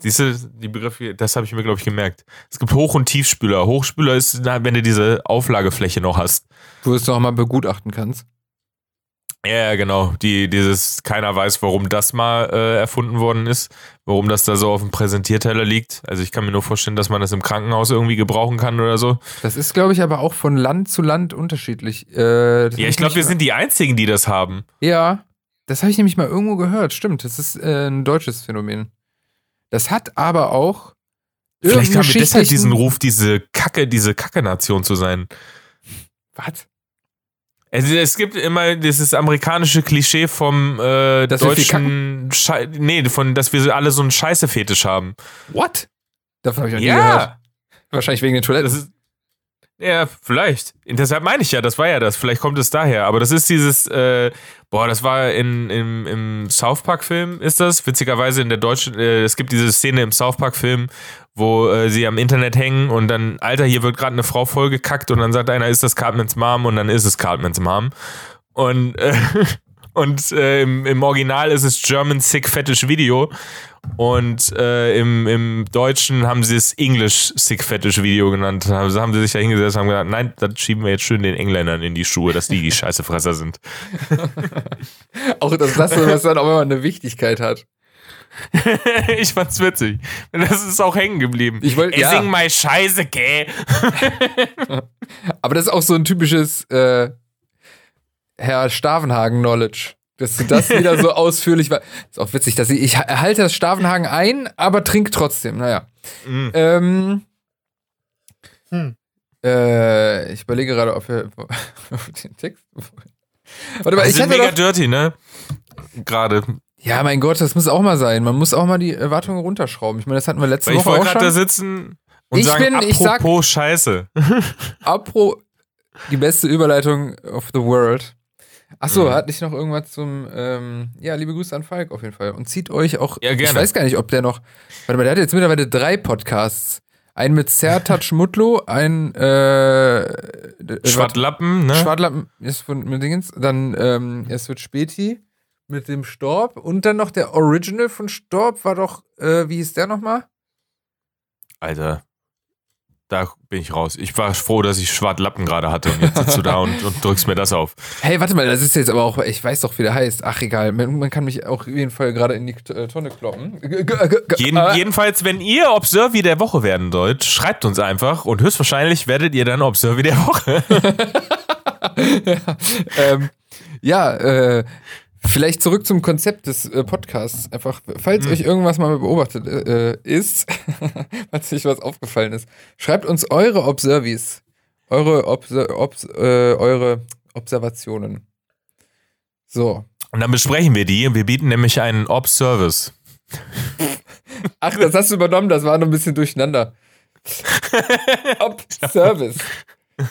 Siehst du, die Begriffe, das habe ich mir, glaube ich, gemerkt. Es gibt Hoch- und Tiefspüler. Hochspüler ist, wenn du diese Auflagefläche noch hast. Wo du es doch mal begutachten kannst. Ja, genau. Die, dieses, keiner weiß, warum das mal äh, erfunden worden ist, warum das da so auf dem Präsentierteller liegt. Also ich kann mir nur vorstellen, dass man das im Krankenhaus irgendwie gebrauchen kann oder so. Das ist, glaube ich, aber auch von Land zu Land unterschiedlich. Äh, Ja, ich glaube, wir sind die Einzigen, die das haben. Ja, das habe ich nämlich mal irgendwo gehört. Stimmt, das ist äh, ein deutsches Phänomen. Das hat aber auch. Vielleicht haben wir deshalb diesen Ruf, diese Kacke, diese Kacke-Nation zu sein. Was? Also es gibt immer dieses amerikanische Klischee vom äh, Dass deutschen Schei nee, von dass wir alle so einen Scheiße-Fetisch haben. What? Davon habe ich noch nie gehört. Ja, Wahrscheinlich wegen das ist ja vielleicht. Deshalb meine ich ja, das war ja das. Vielleicht kommt es daher. Aber das ist dieses, äh, boah, das war in, im, im South Park-Film, ist das? Witzigerweise in der deutschen, äh, es gibt diese Szene im South Park-Film, wo äh, sie am Internet hängen und dann, Alter, hier wird gerade eine Frau vollgekackt und dann sagt einer, ist das Cartmans Mom? Und dann ist es Cartmans Mom. Und, äh, und äh, im, im Original ist es German Sick Fetish Video. Und äh, im, im Deutschen haben sie es English Sick Fetish Video genannt. Also haben sie sich da hingesetzt und haben gesagt, nein, das schieben wir jetzt schön den Engländern in die Schuhe, dass die die Scheißefresser sind. auch das, das was dann auch immer eine Wichtigkeit hat. ich fand's witzig. Das ist auch hängen geblieben. Ich wollt- Ey, ja. sing mal Scheiße, gell? Aber das ist auch so ein typisches äh, Herr Stavenhagen-Knowledge. Dass du das wieder so ausführlich war. Ist auch witzig, dass ich, ich erhalte das Stavenhagen ein, aber trink trotzdem. Naja. Mm. Ähm, Hm. äh, ich überlege gerade, ob wir auf den Text. Warte mal, ich sind hatte mega doch, dirty, ne? Gerade. Ja, mein Gott, das muss auch mal sein. Man muss auch mal die Erwartungen runterschrauben. Ich meine, das hatten wir letzte ich Woche wollte auch gerade da schon. sitzen und Ich sagen, bin- ich sag- apropos Scheiße. Apro, die beste Überleitung of the world. Achso, Mhm. hatte ich noch irgendwas zum, ähm, ja, liebe Grüße an Falk auf jeden Fall. Und zieht euch auch, Ja, ich weiß gar nicht, ob der noch, warte mal, der hat jetzt mittlerweile drei Podcasts. Einen mit Sertac Mutlu, ein, äh, äh, Schwattlappen, ne? Schwadlappen ist von mit Dingens, dann ähm, es wird Späti mit dem Storb und dann noch der Original von Storb war doch, äh, wie hieß der nochmal? Alter, da bin ich raus. Ich war froh, dass ich Schwattlappen gerade hatte und jetzt sitzt du da und, und drückst mir das auf. Hey, warte mal, das ist jetzt aber auch, ich weiß doch, wie der heißt. Ach, egal, man, man kann mich auch auf jeden Fall gerade in die äh, Tonne kloppen. G- Jeden, äh, jedenfalls, wenn ihr Observi der Woche werden sollt, schreibt uns einfach und höchstwahrscheinlich werdet ihr dann Observi der Woche. ähm, ja, äh, vielleicht zurück zum Konzept des äh, Podcasts. Einfach, falls Hm. euch irgendwas mal beobachtet äh, ist, falls euch was aufgefallen ist, schreibt uns eure Observies, eure, Obser Obs äh, eure Observationen. So. Und dann besprechen wir die. Wir bieten nämlich einen Ob-Service. Ach, das hast du übernommen, das war noch ein bisschen durcheinander. Ob-Service.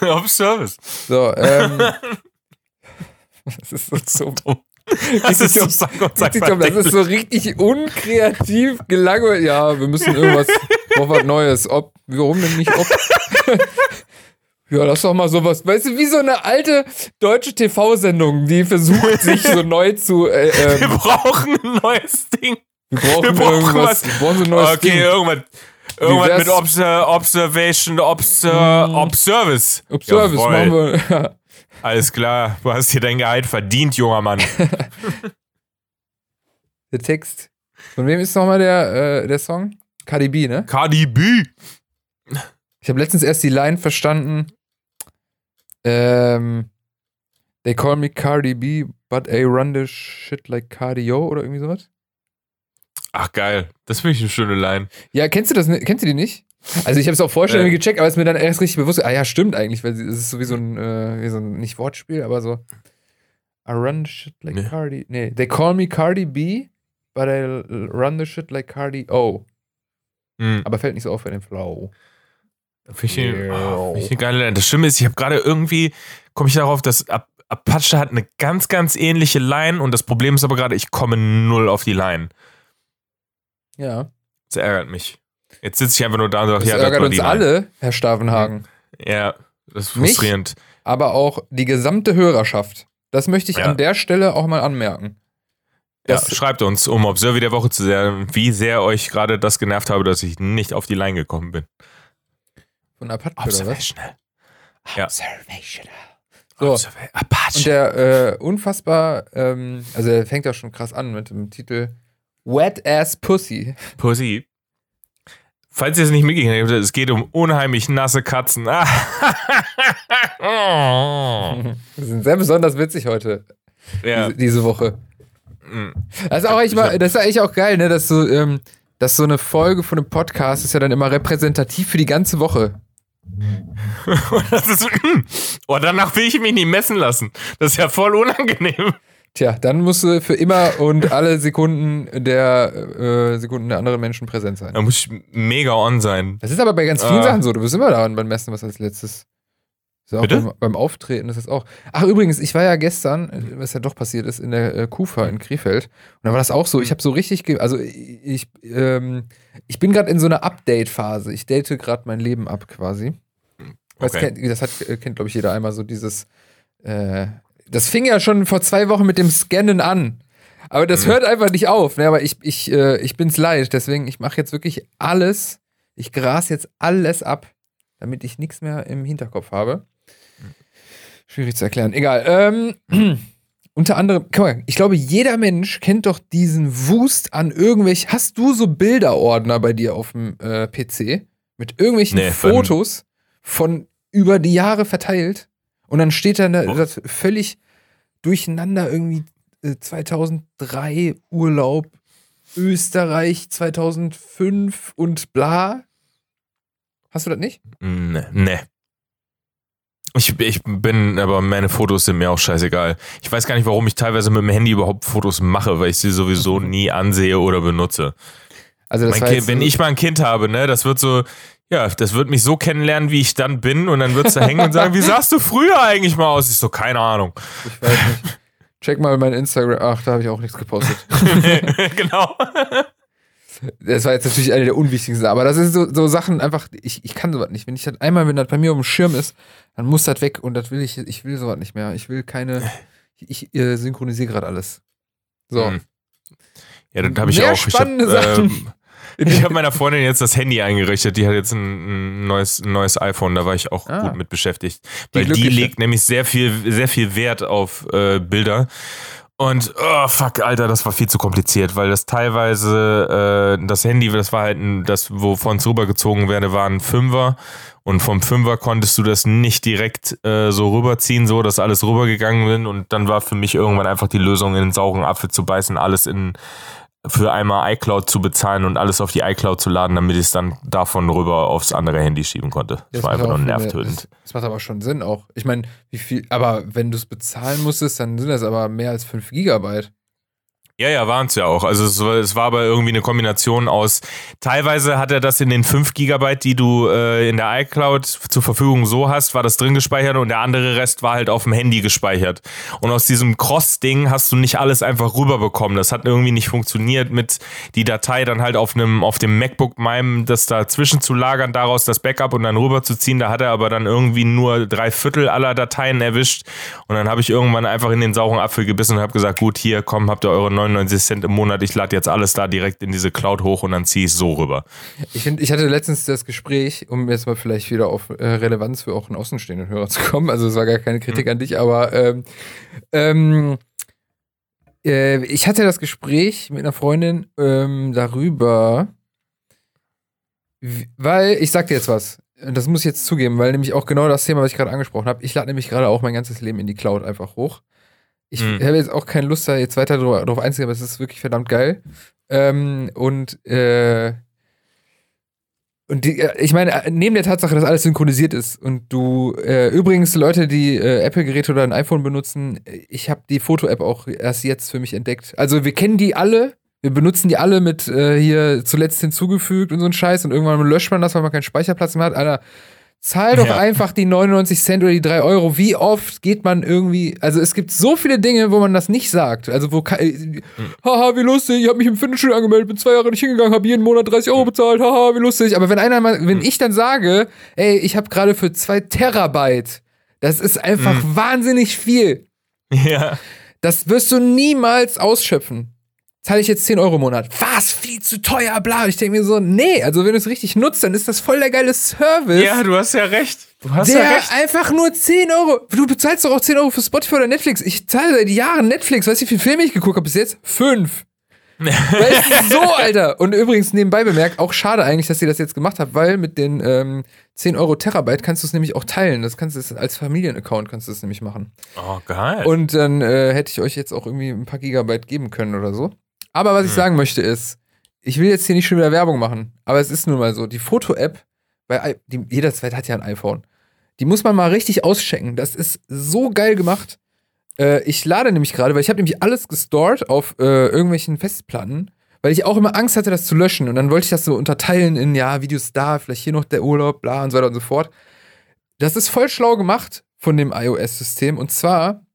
Ob-Service. So, ähm. Das ist so dumm. Das ist Richtig dumm. Das ist so richtig unkreativ gelangweilt. Ja, wir müssen irgendwas, noch was Neues. Ob, warum denn nicht ob? Ja, das ist doch mal sowas. Weißt du, wie so eine alte deutsche TV-Sendung, die versucht, sich so neu zu. Äh, Wir ähm, brauchen ein neues Ding. wir brauchen, wir brauchen irgendwas. was. Wir brauchen so ein neues okay, Ding. irgendwas. Irgendwas mit Obser Observation, Obser Mm. Ob-Service. Ob-Service Jawohl. machen wir. Alles klar, du hast dir dein Gehalt verdient, junger Mann. Der Text. Von wem ist nochmal der, äh, der Song? Cardi B, ne? Cardi B. Ich habe letztens erst die Line verstanden. Ähm, they call me Cardi B, but I run the shit like Cardio oder irgendwie sowas. Ach geil, das finde ich eine schöne Line. Ja, kennst du das? Kennst du die nicht? Also ich habe es auch vorher schon Äh. gecheckt, aber es mir dann erst richtig bewusst. Ah ja, stimmt eigentlich, weil es ist so wie so ein, äh, wie so ein nicht Wortspiel, aber so. I run the shit like Nee. Cardi. Nee, they call me Cardi B, but I run the shit like Cardi O. Hm. Aber fällt nicht so auf bei dem Flow. Finde ich, Ja. oh, find ich eine geile Line. Das Schlimme ist, ich habe gerade irgendwie, komme ich darauf, dass Ap Apache hat eine ganz, ganz ähnliche Line und das Problem ist aber gerade, ich komme null auf die Line. Ja. Das ärgert mich. Jetzt sitze ich einfach nur da und sage, ja, das ärgert uns alle, Herr Stavenhagen. Ja, das ist Mich? frustrierend. aber auch die gesamte Hörerschaft. Das möchte ich Ja. an der Stelle auch mal anmerken. Ja, schreibt uns, um Observer der Woche zu sehen, wie sehr euch gerade das genervt habe, dass ich nicht auf die Line gekommen bin. Von Apache oder was? Observational. Ja. Observational. So, Observa Apache. und der äh, unfassbar, ähm, also er fängt ja schon krass an mit dem Titel Wet Ass Pussy. Pussy. Falls ihr es nicht mitgekriegt habt, es geht um unheimlich nasse Katzen. Ah. Das sind sehr besonders witzig heute, ja. diese, diese Woche. mm. Das ist auch eigentlich mal, das ist eigentlich auch geil, ne, dass so, ähm, dass so eine Folge von einem Podcast ist ja dann immer repräsentativ für die ganze Woche. das ist, oh, danach will ich mich nicht messen lassen. Das ist ja voll unangenehm. Tja, dann musst du für immer und alle Sekunden der äh, Sekunden der anderen Menschen präsent sein. Da muss ich mega on sein. Das ist aber bei ganz vielen Ah. Sachen so. Du bist immer daran beim Messen, was als letztes. Auch Bitte? beim, beim Auftreten ist das auch. Ach, übrigens, ich war ja gestern, äh, was ja doch passiert ist, in der äh, Kufa in Krefeld. Und da war das auch so. Ich habe so richtig, also ich, ähm, ich bin gerade in so einer Update-Phase. Ich date gerade mein Leben ab quasi. Das Okay. kennt, das hat, äh, kennt, glaube ich, jeder einmal so dieses. Äh, das fing ja schon vor zwei Wochen mit dem Scannen an. Aber das Mhm. hört einfach nicht auf. Ne? Aber ich, ich, äh, ich bin's leid. Deswegen, ich mache jetzt wirklich alles. Ich gras jetzt alles ab, damit ich nichts mehr im Hinterkopf habe. Schwierig zu erklären. Egal. Ähm, unter anderem, guck mal, ich glaube, jeder Mensch kennt doch diesen Wust an irgendwelchen. Hast du so Bilderordner bei dir auf dem äh, PC? Mit irgendwelchen Nee, Fotos von über die Jahre verteilt? Und dann steht da Oh. das völlig durcheinander irgendwie äh, 2003 Urlaub, Österreich 2005 und bla. Hast du das nicht? Nee. nee. Ich, ich bin, aber meine Fotos sind mir auch scheißegal. Ich weiß gar nicht, warum ich teilweise mit dem Handy überhaupt Fotos mache, weil ich sie sowieso nie ansehe oder benutze. Also das war kind, wenn so- ich mal ein Kind habe, ne, das wird so, ja, das wird mich so kennenlernen, wie ich dann bin, und dann wird es da hängen und sagen, wie sahst du früher eigentlich mal aus? Ich so, keine Ahnung. Ich weiß nicht. Check mal mein Instagram. Ach, da habe ich auch nichts gepostet. genau. Das war jetzt natürlich eine der unwichtigsten, aber das ist so, so Sachen einfach, ich, ich kann sowas nicht. Wenn ich das einmal, wenn das bei mir auf dem Schirm ist, dann muss das weg und das will ich, ich will sowas nicht mehr. Ich will keine, ich, ich äh, synchronisiere gerade alles. So. Hm. Ja, das habe ich Mehr auch. Ich spannende habe Sachen. ähm, ich hab meiner Freundin jetzt das Handy eingerichtet. Die hat jetzt ein, ein, neues, ein neues iPhone. Da war ich auch Ah. gut mit beschäftigt. Die Weil die, legt nämlich sehr viel, sehr viel Wert auf äh, Bilder. Und oh, fuck, Alter, das war viel zu kompliziert, weil das teilweise äh, das Handy, das war halt ein, das, wovon es rübergezogen werde, war ein Fünfer. Und vom Fünfer konntest du das nicht direkt äh, so rüberziehen, so dass alles rübergegangen bin. Und dann war für mich irgendwann einfach die Lösung, in den sauren Apfel zu beißen, alles in für einmal iCloud zu bezahlen und alles auf die iCloud zu laden, damit ich es dann davon rüber aufs andere Handy schieben konnte. Das, war macht einfach nur nervtötend. Das, das macht aber schon Sinn auch. Ich meine, wie viel, aber wenn du es bezahlen musstest, dann sind das aber mehr als 5 Gigabyte. Ja, ja, waren es ja auch. Also es war, es war aber irgendwie eine Kombination aus, teilweise hat er das in den 5 Gigabyte, die du äh, in der iCloud zur Verfügung so hast, war das drin gespeichert und der andere Rest war halt auf dem Handy gespeichert. Und aus diesem Cross-Ding hast du nicht alles einfach rüberbekommen. Das hat irgendwie nicht funktioniert, mit die Datei dann halt auf einem, auf dem MacBook meinem, das dazwischen zu lagern, daraus das Backup und dann rüberzuziehen. Da hat er aber dann irgendwie nur drei Viertel aller Dateien erwischt. Und dann habe ich irgendwann einfach in den sauren Apfel gebissen und habe gesagt, gut, hier, komm, habt ihr eure 99 Cent im Monat, ich lade jetzt alles da direkt in diese Cloud hoch und dann ziehe ich es so rüber. Ich, find, ich hatte letztens das Gespräch, um jetzt mal vielleicht wieder auf äh, Relevanz für auch einen außenstehenden Hörer zu kommen. Also es war gar keine Kritik an dich, aber ähm, ähm, äh, ich hatte das Gespräch mit einer Freundin ähm, darüber, weil ich sag dir jetzt was. Das muss ich jetzt zugeben, weil nämlich auch genau das Thema, was ich gerade angesprochen habe. Ich lade nämlich gerade auch mein ganzes Leben in die Cloud einfach hoch. Ich Mhm. habe jetzt auch keine Lust, da jetzt weiter drauf, einzugehen, aber es ist wirklich verdammt geil. Ähm, und äh, und die, äh, ich meine, äh, neben der Tatsache, dass alles synchronisiert ist und du, äh, übrigens, Leute, die äh, Apple-Geräte oder ein iPhone benutzen, ich habe die Foto-App auch erst jetzt für mich entdeckt. Also wir kennen die alle, wir benutzen die alle mit äh, hier zuletzt hinzugefügt und so ein Scheiß und irgendwann löscht man das, weil man keinen Speicherplatz mehr hat. Alter, zahl doch Ja. einfach die 99 Cent oder die 3 Euro. Wie oft geht man irgendwie, also es gibt so viele Dinge, wo man das nicht sagt. Also wo, äh, haha, wie lustig, ich habe mich im Fitnessstudio angemeldet, bin zwei Jahre nicht hingegangen, habe jeden Monat 30 Euro bezahlt, haha, wie lustig. Aber wenn einer mal, wenn ich dann sage, ey, ich habe gerade für zwei Terabyte, das ist einfach wahnsinnig viel. Ja. Das wirst du niemals ausschöpfen. Zahle ich jetzt 10 Euro im Monat. Was? Viel zu teuer, bla. Ich denke mir so, nee, also wenn du es richtig nutzt, dann ist das voll der geile Service. Ja, du hast ja recht. Du hast der ja recht. einfach nur 10 Euro. Du bezahlst doch auch 10 Euro für Spotify oder Netflix. Ich zahle seit Jahren Netflix. Weißt du, wie viele Filme ich geguckt habe bis jetzt? Fünf. Weißt du, so, Alter. Und übrigens nebenbei bemerkt, auch schade eigentlich, dass ihr das jetzt gemacht habt, weil mit den ähm, 10 Euro Terabyte kannst du es nämlich auch teilen. Das kannst du als Familienaccount kannst du es nämlich machen. Oh, geil. Und dann äh, hätte ich euch jetzt auch irgendwie ein paar Gigabyte geben können oder so. Aber was ich sagen möchte ist, ich will jetzt hier nicht schon wieder Werbung machen, aber es ist nun mal so, die Foto-App, bei I- die, jeder zweite hat ja ein iPhone, die muss man mal richtig auschecken. Das ist so geil gemacht. Äh, ich lade nämlich gerade, weil ich habe nämlich alles gestored auf äh, irgendwelchen Festplatten, weil ich auch immer Angst hatte, das zu löschen. Und dann wollte ich das so unterteilen in, ja, Videos da, vielleicht hier noch der Urlaub, bla und so weiter und so fort. Das ist voll schlau gemacht von dem iOS-System. Und zwar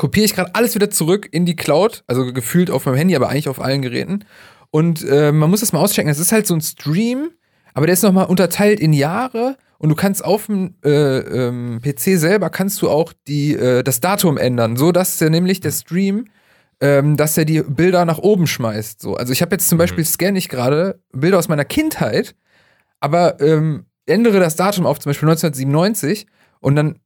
kopiere ich gerade alles wieder zurück in die Cloud, also gefühlt auf meinem Handy, aber eigentlich auf allen Geräten. Und äh, man muss das mal auschecken. Es ist halt so ein Stream, aber der ist nochmal unterteilt in Jahre. Und du kannst auf dem äh, ähm, PC selber kannst du auch die, äh, das Datum ändern, so dass der nämlich der Stream, ähm, dass er die Bilder nach oben schmeißt. So. Also ich habe jetzt zum Beispiel scanne ich gerade Bilder aus meiner Kindheit, aber ähm, ändere das Datum auf zum Beispiel 1997 und dann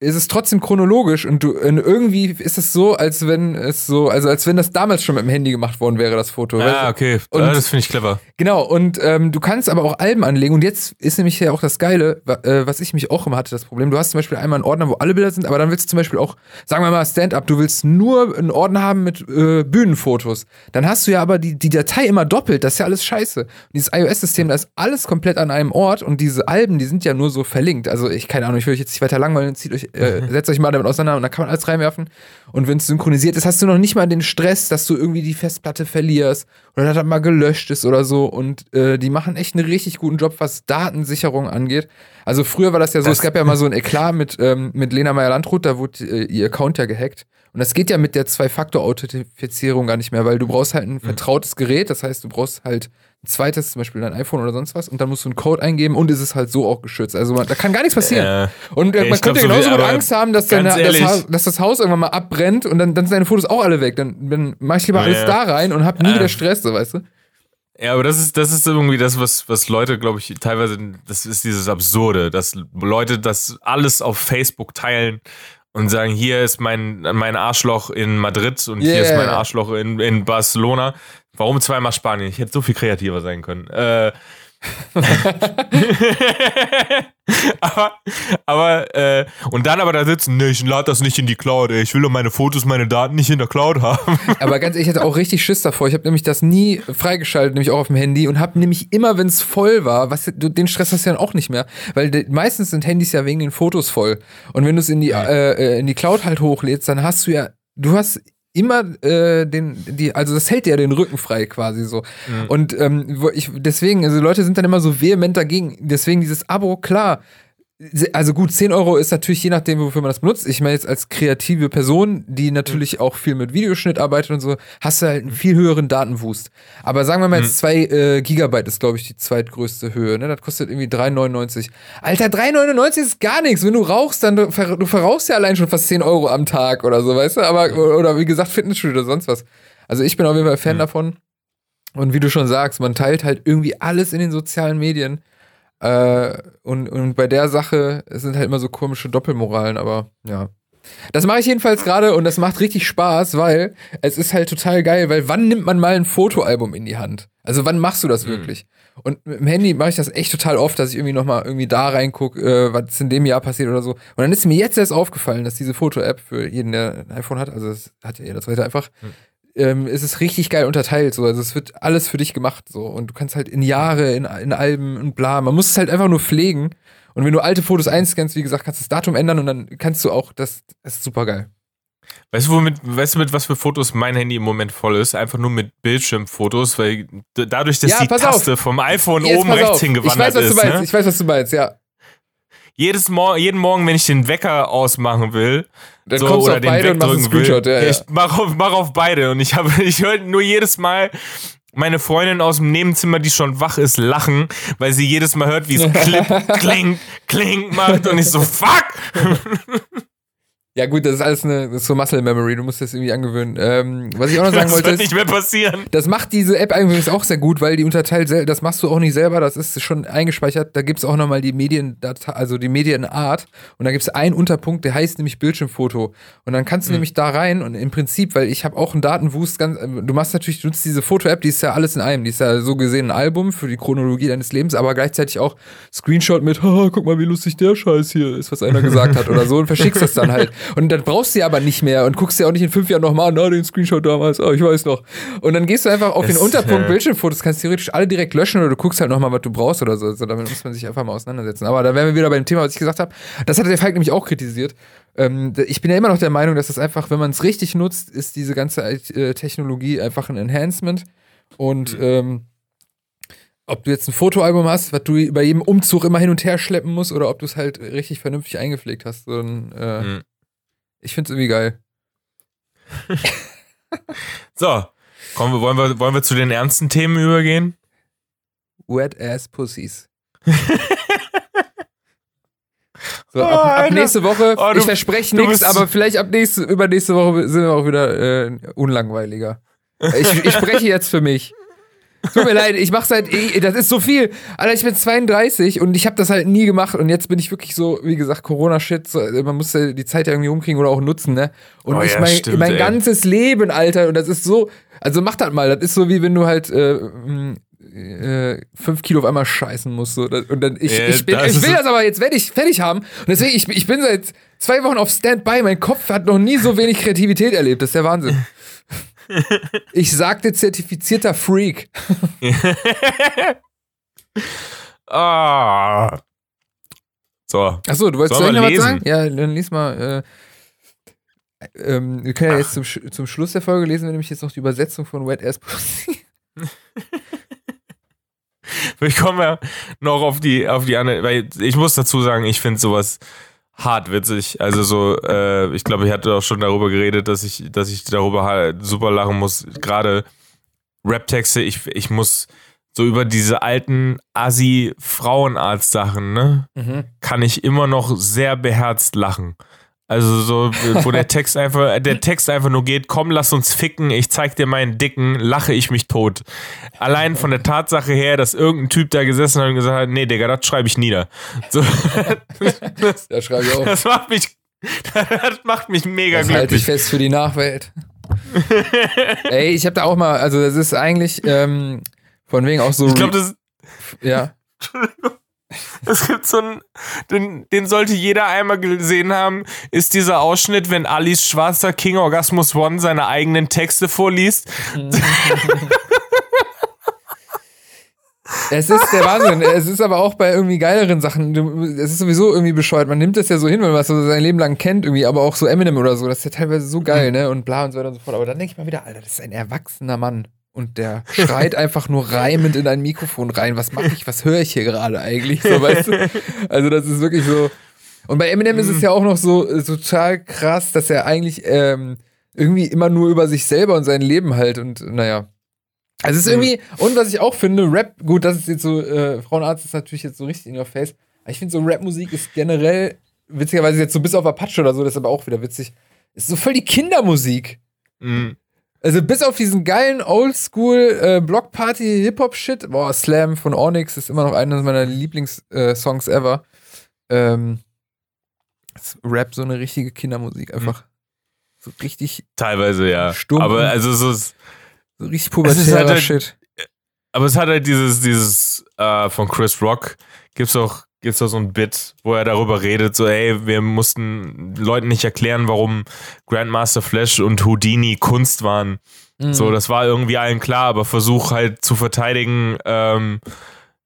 ist es trotzdem chronologisch und du und irgendwie ist es so, als wenn es so, also als wenn das damals schon mit dem Handy gemacht worden wäre, das Foto. weißt ah, du? okay. Und- ah, das finde ich clever. Genau, und ähm, du kannst aber auch Alben anlegen. Und jetzt ist nämlich ja auch das Geile, äh, was ich mich auch immer hatte, das Problem. Du hast zum Beispiel einmal einen Ordner, wo alle Bilder sind, aber dann willst du zum Beispiel auch, sagen wir mal, Stand-up, du willst nur einen Ordner haben mit äh, Bühnenfotos. Dann hast du ja aber die, die Datei immer doppelt. Das ist ja alles scheiße. Und dieses iOS-System, da ist alles komplett an einem Ort und diese Alben, die sind ja nur so verlinkt. Also ich, keine Ahnung, ich will euch jetzt nicht weiter langweilen, zieht euch, äh, setzt euch mal damit auseinander und dann kann man alles reinwerfen. Und wenn es synchronisiert ist, hast du noch nicht mal den Stress, dass du irgendwie die Festplatte verlierst oder dass das mal gelöscht ist oder so. Und äh, die machen echt einen richtig guten Job, was Datensicherung angeht. Also früher war das ja so, Das- es gab ja mal so ein Eklat mit, ähm, mit Lena Meyer-Landrut, da wurde äh, ihr Account ja gehackt. Und das geht ja mit der Zwei-Faktor-Authentifizierung gar nicht mehr, weil du brauchst halt ein vertrautes Gerät, das heißt, du brauchst halt ein zweites, zum Beispiel dein iPhone oder sonst was, und dann musst du einen Code eingeben und ist es halt so auch geschützt. Also man, da kann gar nichts passieren. Äh, Und man könnte glaub, so genauso gut Angst haben, dass, deine, das, Haus, dass das Haus irgendwann mal abbrennt und dann, dann sind deine Fotos auch alle weg. Dann, dann mach ich lieber alles Ja. da rein und hab nie Äh. wieder Stress, so, weißt du? Ja, aber das ist, das ist irgendwie das, was, was Leute, glaube ich, teilweise, das ist dieses Absurde, dass Leute das alles auf Facebook teilen und sagen, hier ist mein, mein Arschloch in Madrid und hier ist Yeah. mein Arschloch in, in Barcelona. Warum zweimal Spanien? Ich hätte so viel kreativer sein können. Äh, aber, aber, äh, und dann aber da sitzen, ne, ich lade das nicht in die Cloud, ey. ich will doch meine Fotos, meine Daten nicht in der Cloud haben. Aber ganz ehrlich, ich hatte auch richtig Schiss davor. Ich habe nämlich das nie freigeschaltet, nämlich auch auf dem Handy und habe nämlich immer, wenn es voll war, was du, den Stress hast du dann auch nicht mehr, weil de, meistens sind Handys ja wegen den Fotos voll. Und wenn du es in die äh, äh, in die Cloud halt hochlädst, dann hast du ja, du hast immer äh, den die also das hält dir ja den Rücken frei quasi so. Und ähm, ich deswegen also Leute sind dann immer so vehement dagegen. Deswegen dieses Abo klar also gut, 10 Euro ist natürlich je nachdem, wofür man das benutzt. Ich meine jetzt als kreative Person, die natürlich auch viel mit Videoschnitt arbeitet und so, hast du halt einen viel höheren Datenwust. Aber sagen wir mal jetzt 2 äh, Gigabyte ist, glaube ich, die zweitgrößte Höhe. Ne? Das kostet irgendwie 3,99. Alter, 3,99 ist gar nichts. Wenn du rauchst, dann du, ver- du verrauchst ja allein schon fast 10 Euro am Tag oder so, weißt du? Aber, oder wie gesagt, Fitnessstudio oder sonst was. Also ich bin auf jeden Fall Fan davon. Und wie du schon sagst, man teilt halt irgendwie alles in den sozialen Medien. Äh, und, und bei der Sache es sind halt immer so komische Doppelmoralen, aber ja. Das mache ich jedenfalls gerade und das macht richtig Spaß, weil es ist halt total geil, weil wann nimmt man mal ein Fotoalbum in die Hand? Also wann machst du das wirklich? Und mit dem Handy mache ich das echt total oft, dass ich irgendwie nochmal irgendwie da reingucke, äh, was in dem Jahr passiert oder so. Und dann ist mir jetzt erst aufgefallen, dass diese Foto-App für jeden, der ein iPhone hat, also das hat ja jeder zweite einfach, ähm, ist es richtig geil unterteilt. So. Also es wird alles für dich gemacht. So. Und du kannst halt in Jahre, in, in Alben und bla. Man muss es halt einfach nur pflegen. Und wenn du alte Fotos einscannst, wie gesagt, kannst du das Datum ändern und dann kannst du auch, das, das ist super geil. Weißt du, womit, weißt du, mit was für Fotos mein Handy im Moment voll ist? Einfach nur mit Bildschirmfotos, weil dadurch, dass Ja, die pass auf. Taste vom iPhone Jetzt oben rechts auf. hingewandert Ich weiß, was ist. du meinst. Ne? Ich weiß, was du meinst, ja. Jedes Mor jeden Morgen, wenn ich den Wecker ausmachen will, Dann so, kommst du oder auf den beide und machst einen will. Ja, ja. ich mach auf, mach auf beide und ich habe, ich höre nur jedes Mal meine Freundin aus dem Nebenzimmer, die schon wach ist, lachen, weil sie jedes Mal hört, wie es klipp, kling, kling macht und ich so, fuck! Ja, gut, das ist alles eine, das ist so Muscle Memory, du musst das irgendwie angewöhnen. Ähm, was ich auch noch sagen Das wollte, wird ist, nicht mehr passieren. das macht diese App übrigens auch sehr gut, weil die unterteilt, das machst du auch nicht selber, das ist schon eingespeichert. Da gibt es auch nochmal die Mediendatei, also die Medienart. Und da gibt es einen Unterpunkt, der heißt nämlich Bildschirmfoto. Und dann kannst du nämlich da rein und im Prinzip, weil ich habe auch einen Datenwust, ganz, du machst natürlich, du nutzt diese Foto-App, die ist ja alles in einem. Die ist ja so gesehen ein Album für die Chronologie deines Lebens, aber gleichzeitig auch Screenshot mit, Haha, guck mal, wie lustig der Scheiß hier ist, was einer gesagt hat oder so und verschickst das dann halt. Und dann brauchst du ja aber nicht mehr und guckst dir auch nicht in fünf Jahren nochmal an, na, den Screenshot damals, oh, ich weiß noch. Und dann gehst du einfach auf den Es, Unterpunkt äh, Bildschirmfotos, kannst theoretisch alle direkt löschen oder du guckst halt nochmal, was du brauchst oder so. Also damit muss man sich einfach mal auseinandersetzen. Aber da wären wir wieder bei dem Thema, was ich gesagt habe. Das hat der Falk nämlich auch kritisiert. Ähm, ich bin ja immer noch der Meinung, dass das einfach, wenn man es richtig nutzt, ist diese ganze äh, Technologie einfach ein Enhancement. Und ähm, ob du jetzt ein Fotoalbum hast, was du bei jedem Umzug immer hin und her schleppen musst, oder ob du es halt richtig vernünftig eingepflegt hast. So ein, äh, Mhm. Ich finde es irgendwie geil. So, kommen wir, wollen, wir, wollen wir zu den ernsten Themen übergehen? Wet Ass Pussies. So, Oh, ab, ab nächste Woche, Oh, du- ich verspreche nichts, aber vielleicht ab nächste, übernächste Woche sind wir auch wieder äh, unlangweiliger. Ich, ich spreche jetzt für mich. Tut mir leid, ich mache seit, eh- das ist so viel. Alter, ich bin 32 und ich habe das halt nie gemacht und jetzt bin ich wirklich so, wie gesagt, Corona-Shit, so, man muss ja die Zeit ja irgendwie umkriegen oder auch nutzen, ne? Und Oh ich ja, mein, stimmt, mein ganzes Leben, Alter, und das ist so, also mach das mal, das ist so wie wenn du halt, äh, äh, fünf Kilo auf einmal scheißen muss. So. Und dann, ich, Ja, ich, bin, ich will das aber jetzt fertig, fertig haben. Und deswegen, ich, ich bin seit zwei Wochen auf Standby. Mein Kopf hat noch nie so wenig Kreativität erlebt. Das ist der Wahnsinn. Ich sagte zertifizierter Freak. Ah. So. Achso, du wolltest noch was sagen? Ja, dann lies mal. Äh, ähm, wir können ja jetzt zum, zum Schluss der Folge lesen, wir nämlich jetzt noch die Übersetzung von Wet Ass Pussy. Ich komme ja noch auf die, auf die andere, weil ich muss dazu sagen, ich finde sowas hart witzig. Also so, äh, ich glaube, ich hatte auch schon darüber geredet, dass ich, dass ich darüber halt super lachen muss. Gerade Rap-Texte, ich, ich muss so über diese alten Assi-Frauenarzt-Sachen, ne? kann ich immer noch sehr beherzt lachen. Also so, wo der Text einfach, der Text einfach nur geht, komm, lass uns ficken, ich zeig dir meinen Dicken, lache ich mich tot. Allein von der Tatsache her, dass irgendein Typ da gesessen hat und gesagt hat, nee, Digga, das schreibe ich nieder. So, das, Da schreibe ich auch. das macht mich, das macht mich mega Das halte ich glücklich. fest für die Nachwelt. Ey, ich habe da auch mal, also das ist eigentlich ähm, von wegen auch so. Ich glaube, das, ja. es gibt so einen, den, den sollte jeder einmal gesehen haben, ist dieser Ausschnitt, wenn Alice schwarzer King Orgasmus One seine eigenen Texte vorliest. Es ist der Wahnsinn. es ist aber auch bei irgendwie geileren Sachen. Es ist sowieso irgendwie bescheuert. Man nimmt das ja so hin, wenn man es so sein Leben lang kennt, irgendwie, aber auch so Eminem oder so. Das ist ja teilweise so geil, ne? Und bla und so weiter und so fort. Aber dann denke ich mal wieder, Alter, das ist ein erwachsener Mann. Und der schreit einfach nur reimend in ein Mikrofon rein. Was mache ich? Was höre ich hier gerade eigentlich? So, weißt du? Also, das ist wirklich so. Und bei Eminem ist es ja auch noch so äh, total krass, dass er eigentlich ähm, irgendwie immer nur über sich selber und sein Leben halt und naja. Also es ist irgendwie, und was ich auch finde, Rap, gut, das ist jetzt so, äh, Frauenarzt ist natürlich jetzt so richtig in your face, aber ich finde so Rap-Musik ist generell, witzigerweise jetzt so bis auf Apache oder so, das ist aber auch wieder witzig, ist so voll die Kindermusik. Mhm. Also bis auf diesen geilen Oldschool äh, Blockparty Hip-Hop-Shit, boah, Slam von Onyx ist immer noch einer meiner Lieblings-Songs ever. Ähm, Rap so eine richtige Kindermusik, einfach. So richtig, Teilweise ja. Stumpf. Aber also so, ist- so richtig Es pubertärer halt- Shit. aber es hat halt dieses, dieses äh, von Chris Rock gibt's auch gibt's auch so ein Bit, wo er darüber redet, so ey, wir mussten Leuten nicht erklären, warum Grandmaster Flash und Houdini Kunst waren. Mhm. So, das war irgendwie allen klar, aber versuch halt zu verteidigen, ähm,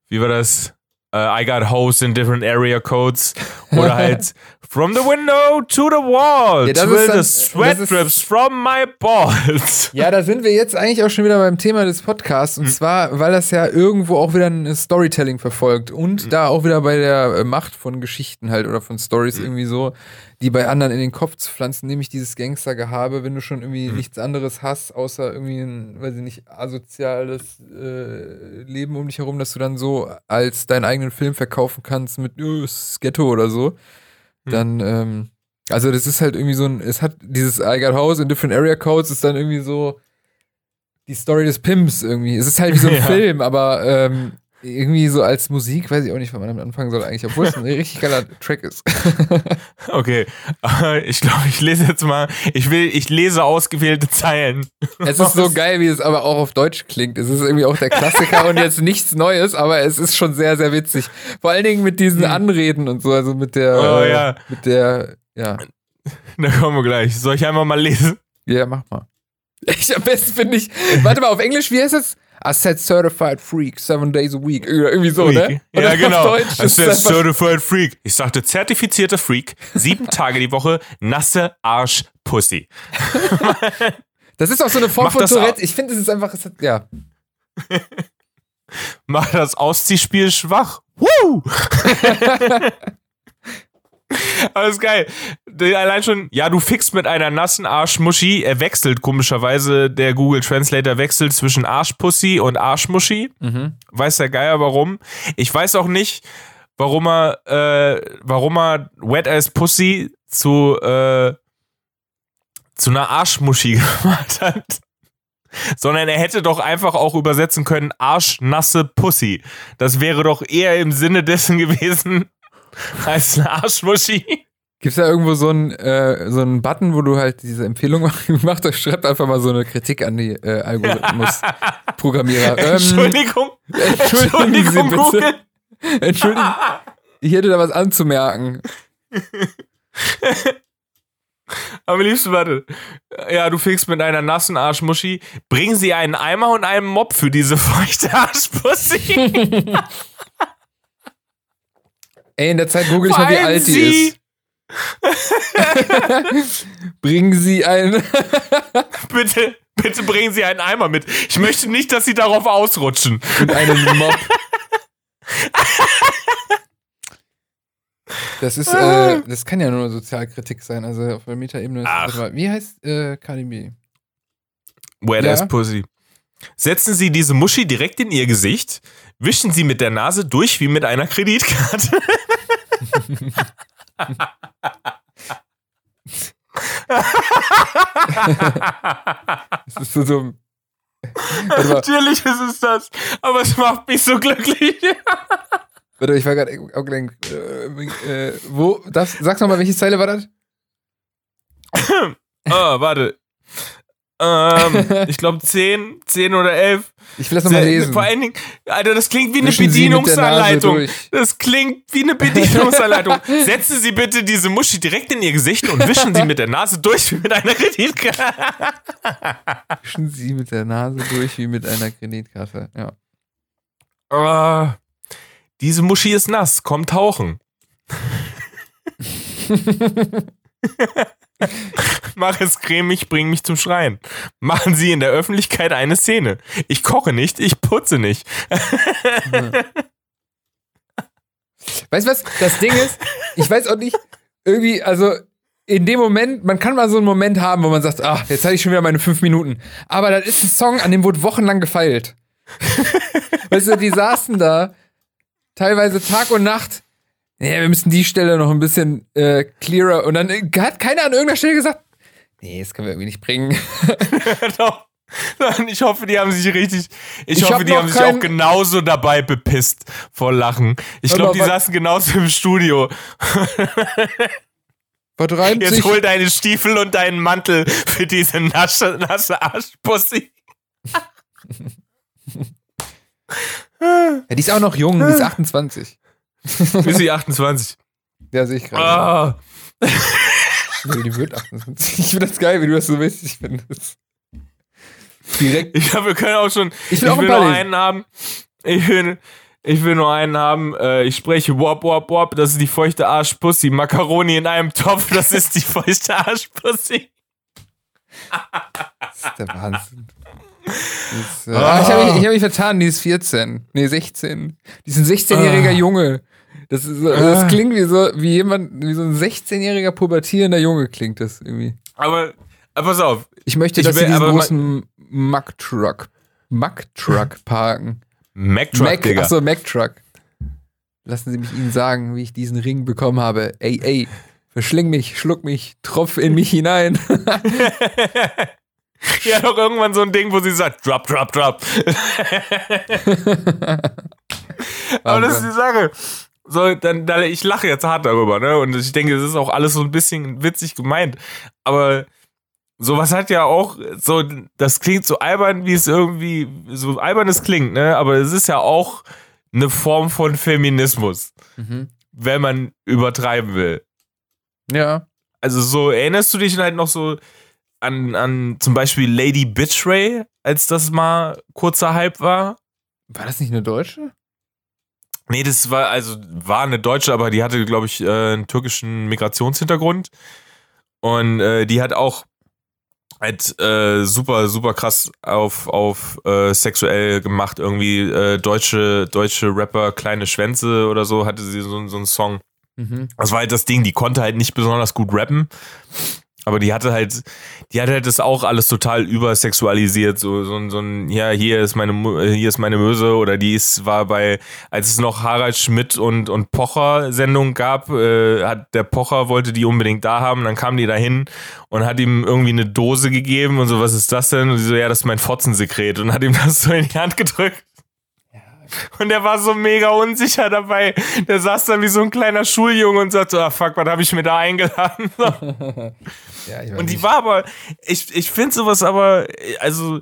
wie war das? Äh, I got hoes in different area codes. Oder halt From the window to the wall. Ja, ist dann- the sweat drips from my balls. Ja, da sind wir jetzt eigentlich auch schon wieder beim Thema des Podcasts. Und zwar, weil das ja irgendwo auch wieder ein Storytelling verfolgt. Und Hm. da auch wieder bei der äh, Macht von Geschichten halt oder von Stories Hm. irgendwie so, die bei anderen in den Kopf zu pflanzen, nämlich dieses Gangstergehabe, wenn du schon irgendwie Hm. nichts anderes hast, außer irgendwie ein, weiß ich nicht, asoziales äh, Leben um dich herum, dass du dann so als deinen eigenen Film verkaufen kannst mit "Oh, es ist Ghetto oder so. Hm. Dann, ähm, also das ist halt irgendwie so ein, es hat dieses I got house in different area codes ist dann irgendwie so die Story des Pimps irgendwie. Es ist halt wie so ein Ja. Film, aber ähm, irgendwie so als Musik, weiß ich auch nicht, wann man damit anfangen soll eigentlich, obwohl es ein richtig geiler Track ist. Okay, äh, ich glaube, ich lese jetzt mal. Ich will, ich lese ausgewählte Zeilen. es ist so geil, wie es aber auch auf Deutsch klingt. Es ist irgendwie auch der Klassiker und jetzt nichts Neues, aber es ist schon sehr, sehr witzig. Vor allen Dingen mit diesen Anreden und so, also mit der, Hm. Oh, ja. mit der, ja. Da kommen wir gleich. Soll ich einmal mal lesen? Ja, mach mal. Ich am besten finde ich. Warte mal, auf Englisch, wie heißt es? I said certified freak, seven days a week. Irgendwie so, ne? Und Ja, genau. Deutsch es einfach, Certified Freak. Ich sagte zertifizierter Freak. Sieben Tage die Woche, nasse Arsch, Pussy. das ist auch so eine Form Mach von Tourette. Ich finde, es ist einfach, es hat, ja. Mach das Ausziehspiel schwach. Woo! Alles geil. Der Allein schon, ja, du fickst mit einer nassen Arschmuschi. Er wechselt komischerweise, der Google Translator wechselt zwischen Arschpussy und Arschmuschi. Mhm. Weiß der Geier warum. Ich weiß auch nicht, warum er, äh, warum er Wet Ass Pussy zu, äh, zu einer Arschmuschi gemacht hat. Sondern er hätte doch einfach auch übersetzen können, arschnasse Pussy. Das wäre doch eher im Sinne dessen gewesen, als eine Arschmuschi. Gibt's da irgendwo so einen äh, so einen Button, wo du halt diese Empfehlung machst? Schreibt einfach mal so eine Kritik an die äh, Algorithmus-Programmierer. Ähm, Entschuldigung. Entschuldigen Sie Entschuldigung, bitte. Google. Entschuldigung. Ich hätte da was anzumerken. Am liebsten, warte. Ja, du fickst mit einer nassen Arschmuschi. Bringen Sie einen Eimer und einen Mob für diese feuchte Arschpussy. Ey, in der Zeit google ich mal, wie alt die Sie. ist. Bringen Sie ein. Bitte, bitte bringen Sie einen Eimer mit. Ich möchte nicht, dass Sie darauf ausrutschen. und einen Mob. Das ist, äh, das kann ja nur Sozialkritik sein, also auf der Metaebene. ist- Wie heißt äh, KDB? Wet Ja. ass Pussy. Setzen Sie diese Muschi direkt in Ihr Gesicht. Wischen Sie mit der Nase durch wie mit einer Kreditkarte. Das ist so dumm. Natürlich ist es das. Aber es macht mich so glücklich. warte, ich war gerade auch gelenkt. Äh, äh, wo, das, sag's nochmal, welche Zeile war das? Ah, warte. Ähm, ich glaube 10, 10 oder 11. Ich will das nochmal lesen. Vor allen Dingen, Alter, das klingt wie eine Wischen Bedienungsanleitung. Das klingt wie eine Bedienungsanleitung. Setzen Sie bitte diese Muschi direkt in Ihr Gesicht und wischen Sie mit der Nase durch wie mit einer Kreditkarte. Wischen Sie mit der Nase durch wie mit einer Kreditkarte. Ja. Ah, diese Muschi ist nass. Komm tauchen. Mach es cremig, bring mich zum Schreien. Machen Sie in der Öffentlichkeit eine Szene. Ich koche nicht, ich putze nicht. Weißt du was? Das Ding ist, ich weiß auch nicht, irgendwie, also in dem Moment, man kann mal so einen Moment haben, wo man sagt, ach, jetzt hatte ich schon wieder meine fünf Minuten. Aber das ist ein Song, an dem wurde wochenlang gefeilt. weißt du, die saßen da, teilweise Tag und Nacht. Ja, wir müssen die Stelle noch ein bisschen äh, clearer. Und dann äh, hat keiner an irgendeiner Stelle gesagt, nee, das können wir irgendwie nicht bringen. Doch. Ich hoffe, die haben sich richtig. Ich, Ich hoffe, hab die haben sich auch genauso dabei bepisst vor Lachen. Ich glaube, die saßen genauso im Studio. Was reimt Jetzt sich? hol deine Stiefel und deinen Mantel für diese nasse, nasse Arschpussy. Ja, die ist auch noch jung, die ist 28. Sie 28. Ja, sehe ich gerade. Ah. Nee, die wird 28. Ich finde das geil, wie du das so witzig findest. Direkt. Ich glaube, wir können auch schon. Ich will ein will paar nur lesen. einen haben. Ich will, ich will nur einen haben. Äh, ich spreche Wop Wop Wop. Das ist die feuchte Arschpussy. Macaroni in einem Topf. Das ist die feuchte Arschpussy. Das ist der Wahnsinn. Das, äh, ah, ich habe mich, ich hab mich vertan, die ist 14. Nee, 16. Die ist ein 16-jähriger Ah. Junge. Das, ist, so- das klingt wie so, wie jemand, wie so ein 16-jähriger pubertierender Junge klingt das irgendwie. Aber, aber pass auf. Ich möchte, Ich dass sie will- diesen aber großen Mack-Truck, Mack-Truck parken. Mac-Truck, Mac, Digga. achso, Mac-Truck. Lassen Sie mich Ihnen sagen, wie ich diesen Ring bekommen habe. Ey, ey, verschling mich, schluck mich, tropf in mich hinein. Ja, doch irgendwann so ein Ding, wo sie sagt, drop, drop, drop. Aber das ist die Sache. So, dann, dann, ich lache jetzt hart darüber, ne? Und ich denke, es ist auch alles so ein bisschen witzig gemeint. Aber sowas hat ja auch, so, das klingt so albern, wie es irgendwie, so albern es klingt, ne? Aber es ist ja auch eine Form von Feminismus, Mhm. wenn man übertreiben will. Ja. Also so, erinnerst du dich halt noch so an, an zum Beispiel Lady Bitchray, als das mal kurzer Hype war? War das nicht eine Deutsche? Nee, das war, also war eine Deutsche, aber die hatte, glaube ich, äh, einen türkischen Migrationshintergrund. Und äh, die hat auch halt äh, super, super krass auf, auf äh, sexuell gemacht. Irgendwie äh, deutsche, deutsche Rapper, kleine Schwänze oder so, hatte sie so, so einen Song. Mhm. Das war halt das Ding, die konnte halt nicht besonders gut rappen. Aber die hatte halt, die hatte halt das auch alles total übersexualisiert. So, so, ein- so ein, ja, hier ist meine, äh, hier ist meine Möse. Oder die ist, war bei, als es noch Harald Schmidt und, und Pocher Sendung gab, äh, hat der Pocher wollte die unbedingt da haben. Dann kam die da hin und hat ihm irgendwie eine Dose gegeben und so, was ist das denn? Und sie so, ja, das ist mein Fotzensekret. Und hat ihm das so in die Hand gedrückt. Und der war so mega unsicher dabei. Der saß da wie so ein kleiner Schuljunge und sagte, ah fuck, was habe ich mir da eingeladen? ja, und die nicht. war aber, ich, ich finde sowas aber, also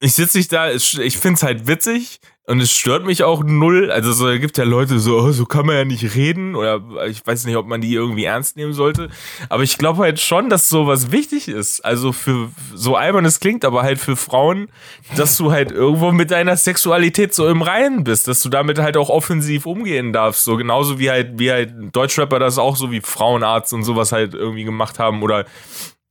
ich sitze nicht da, ich finde es halt witzig, und es stört mich auch null. Also so, es gibt ja Leute so, oh, so kann man ja nicht reden. Oder ich weiß nicht, ob man die irgendwie ernst nehmen sollte. Aber ich glaube halt schon, dass sowas wichtig ist. Also für so albern es klingt, aber halt für Frauen, dass du halt irgendwo mit deiner Sexualität so im Reinen bist, dass du damit halt auch offensiv umgehen darfst. So genauso wie halt, wie halt Deutschrapper das auch so wie Frauenarzt und sowas halt irgendwie gemacht haben. Oder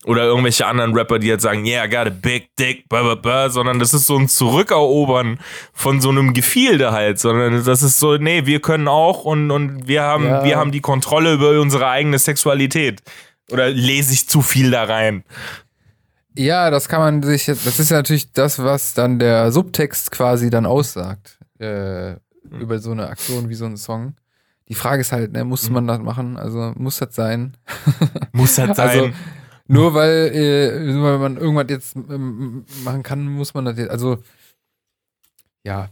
oder irgendwelche anderen Rapper, die jetzt sagen, yeah, I got a big dick, blah, blah, blah, sondern das ist so ein Zurückerobern von so einem Gefilde halt, sondern das ist so, nee, wir können auch und, und wir haben, ja. wir haben die Kontrolle über unsere eigene Sexualität. Oder lese ich zu viel da rein? Ja, das kann man sich jetzt, das ist ja natürlich das, was dann der Subtext quasi dann aussagt, äh, über so eine Aktion wie so ein Song. Die Frage ist halt, ne, muss mhm. man das machen? Also muss das sein? Muss das also, sein? Also, nur weil, äh, nur weil man irgendwas jetzt ähm, machen kann, muss man das jetzt. Also, ja.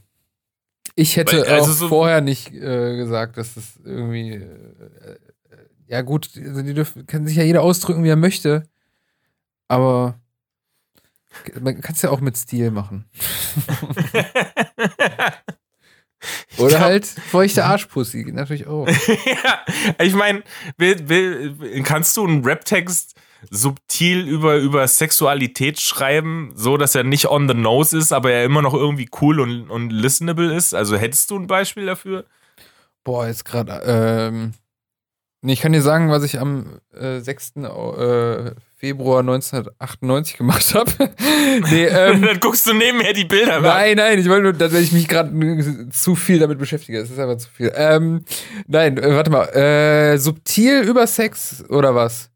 Ich hätte weil, also auch so vorher nicht äh, gesagt, dass das irgendwie. Äh, äh ja, gut, also die dürfen, kann sich ja jeder ausdrücken, wie er möchte. Aber man kann es ja auch mit Stil machen. Oder halt feuchte Arschpussy, natürlich auch. ja, ich meine, kannst du einen Rap-Text subtil über, über Sexualität schreiben, so dass er nicht on the nose ist, aber er immer noch irgendwie cool und, und listenable ist? Also hättest du ein Beispiel dafür? Boah, jetzt gerade, ähm, ich kann dir sagen, was ich am äh, 6. Äh, Februar 1998 gemacht habe. nee, ähm, Dann guckst du nebenher die Bilder. Nein, nein, ich wollte nur, dass ich mich gerade zu viel damit beschäftige. Das ist einfach zu viel. Ähm, nein, äh, warte mal. Äh, subtil über Sex oder was?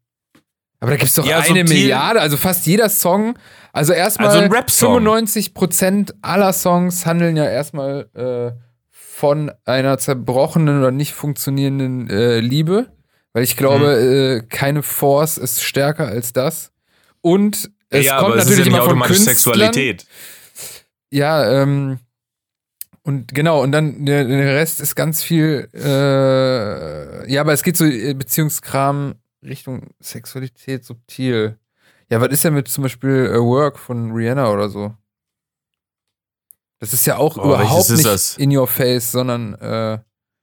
Aber da gibt es doch ja, eine Milliarde, also fast jeder Song. Also erstmal also 95% aller Songs handeln ja erstmal äh, von einer zerbrochenen oder nicht funktionierenden äh, Liebe. Weil ich glaube, mhm. äh, keine Force ist stärker als das. Und es ja, kommt natürlich ja immer von Künstlern. Sexualität. Ja, ähm, und genau, und dann der, der Rest ist ganz viel, äh, ja, aber es geht so äh, Beziehungskram Richtung Sexualität subtil. Ja, was ist denn mit zum Beispiel uh, Work von Rihanna oder so? Das ist ja auch oh, überhaupt nicht das? in your face, sondern äh,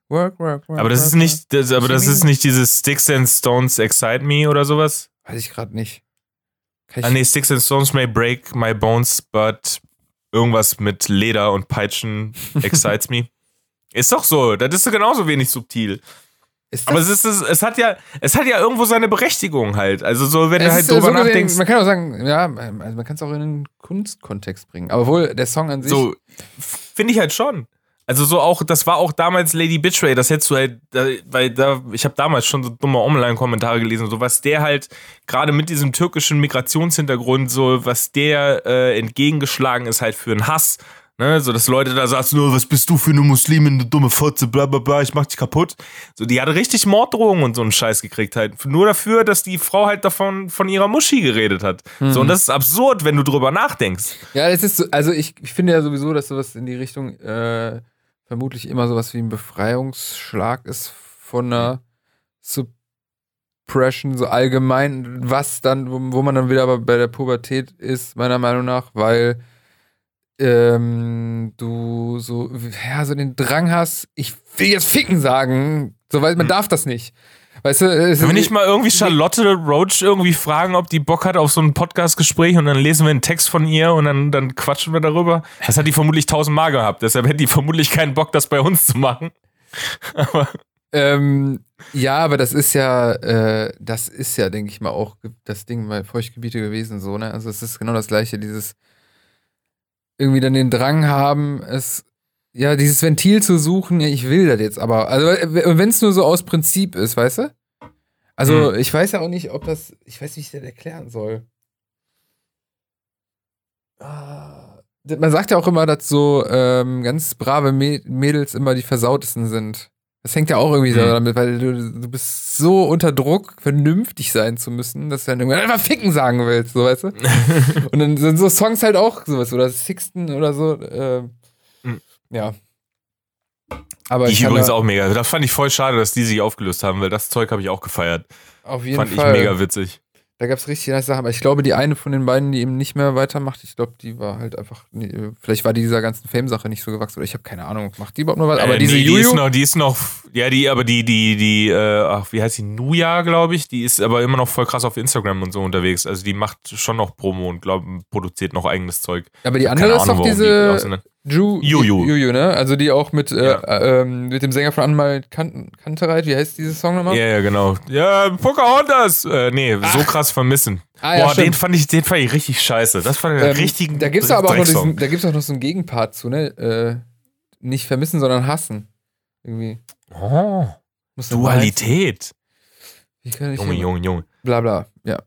Work, Work, Work. Aber das work, ist nicht, das, aber das ist nicht dieses Sticks and Stones Excite Me oder sowas? Weiß ich gerade nicht. ah, nee, Sticks and Stones may break my bones, but irgendwas mit Leder und Peitschen excites me. Ist doch so, das ist genauso wenig subtil. Aber es, ist, es, hat ja, es hat ja irgendwo seine Berechtigung halt. Also so, wenn du halt drüber so nachdenkst. Den, man kann auch sagen, ja, also man kann es auch in einen Kunstkontext bringen. Aber wohl der Song an sich. So, finde ich halt schon. Also so auch, das war auch damals Lady Bitchray, das hättest du halt, weil da, ich habe damals schon so dumme Online-Kommentare gelesen, so was der halt gerade mit diesem türkischen Migrationshintergrund, so was der äh, entgegengeschlagen ist halt für einen Hass Ne, so dass Leute da saßen, nur, was bist du für eine Muslimin, eine dumme Fotze, bla bla bla, ich mach dich kaputt. So, die hat richtig Morddrohungen und so einen Scheiß gekriegt halt. Nur dafür, dass die Frau halt davon von ihrer Muschi geredet hat. Mhm. So, und das ist absurd, wenn du drüber nachdenkst. Ja, es ist so, also ich, ich finde ja sowieso, dass sowas in die Richtung äh, vermutlich immer sowas wie ein Befreiungsschlag ist von einer Suppression, so allgemein, was dann, wo, wo man dann wieder aber bei der Pubertät ist, meiner Meinung nach, weil ähm, du so, ja, so den Drang hast, ich will jetzt ficken sagen, so, weil man hm. darf das nicht. Weißt du, es Können wir nicht mal irgendwie Charlotte Roach irgendwie fragen, ob die Bock hat auf so ein Podcast-Gespräch und dann lesen wir einen Text von ihr und dann, dann quatschen wir darüber? Das hat die vermutlich tausendmal gehabt, deshalb hätte die vermutlich keinen Bock, das bei uns zu machen. aber. Ähm, ja, aber das ist ja, äh, das ist ja, denke ich mal, auch das Ding bei Feuchtgebiete gewesen, so, ne? Also es ist genau das gleiche, dieses, irgendwie dann den Drang haben, es ja, dieses Ventil zu suchen, ja, ich will das jetzt aber. Also, wenn es nur so aus Prinzip ist, weißt du? Also, hm. ich weiß ja auch nicht, ob das, ich weiß nicht, wie ich das erklären soll. Ah, man sagt ja auch immer, dass so ähm, ganz brave Mädels immer die versautesten sind. Das hängt ja auch irgendwie mhm. so damit, weil du, du bist so unter Druck, vernünftig sein zu müssen, dass du dann irgendwann einfach ficken sagen willst, so weißt du? und dann sind so Songs halt auch sowas, oder Sixten oder so. Äh, mhm. Ja. Aber Die ich übrigens auch mega. Das fand ich voll schade, dass die sich aufgelöst haben, weil das Zeug habe ich auch gefeiert. auf jeden Fand Fall. ich mega witzig. Da gab es richtig nice Sachen, aber ich glaube, die eine von den beiden, die eben nicht mehr weitermacht, ich glaube, die war halt einfach, nee, vielleicht war die dieser ganzen Fame-Sache nicht so gewachsen oder ich habe keine Ahnung, macht die überhaupt noch was? Aber äh, diese nee, die Juju, ist noch, die ist noch, ja, die, aber die, die, die, äh, ach, wie heißt die, Nuja, glaube ich, die ist aber immer noch voll krass auf Instagram und so unterwegs. Also die macht schon noch Promo und glaube, produziert noch eigenes Zeug. aber die Keine andere ist doch die diese auseinander- Ju, Juju. Juju, ne? Also die auch mit, äh, Ja. äh, ähm, mit dem Sänger von Anmal kan Kantereit, wie heißt dieses Song nochmal? Ja, ja, genau. Ja, Pocahontas! Äh, nee, so krass vermissen. Ah, ja, Boah, den fand, ich, den fand ich richtig scheiße. Das fand ich Ähm, richtigen Da gibt's aber auch noch diesen, da gibt's auch noch so einen Gegenpart zu, ne? Äh, nicht vermissen, sondern hassen. Irgendwie. Oh. Dualität. Ich Junge, Junge, Junge. Bla bla, ja.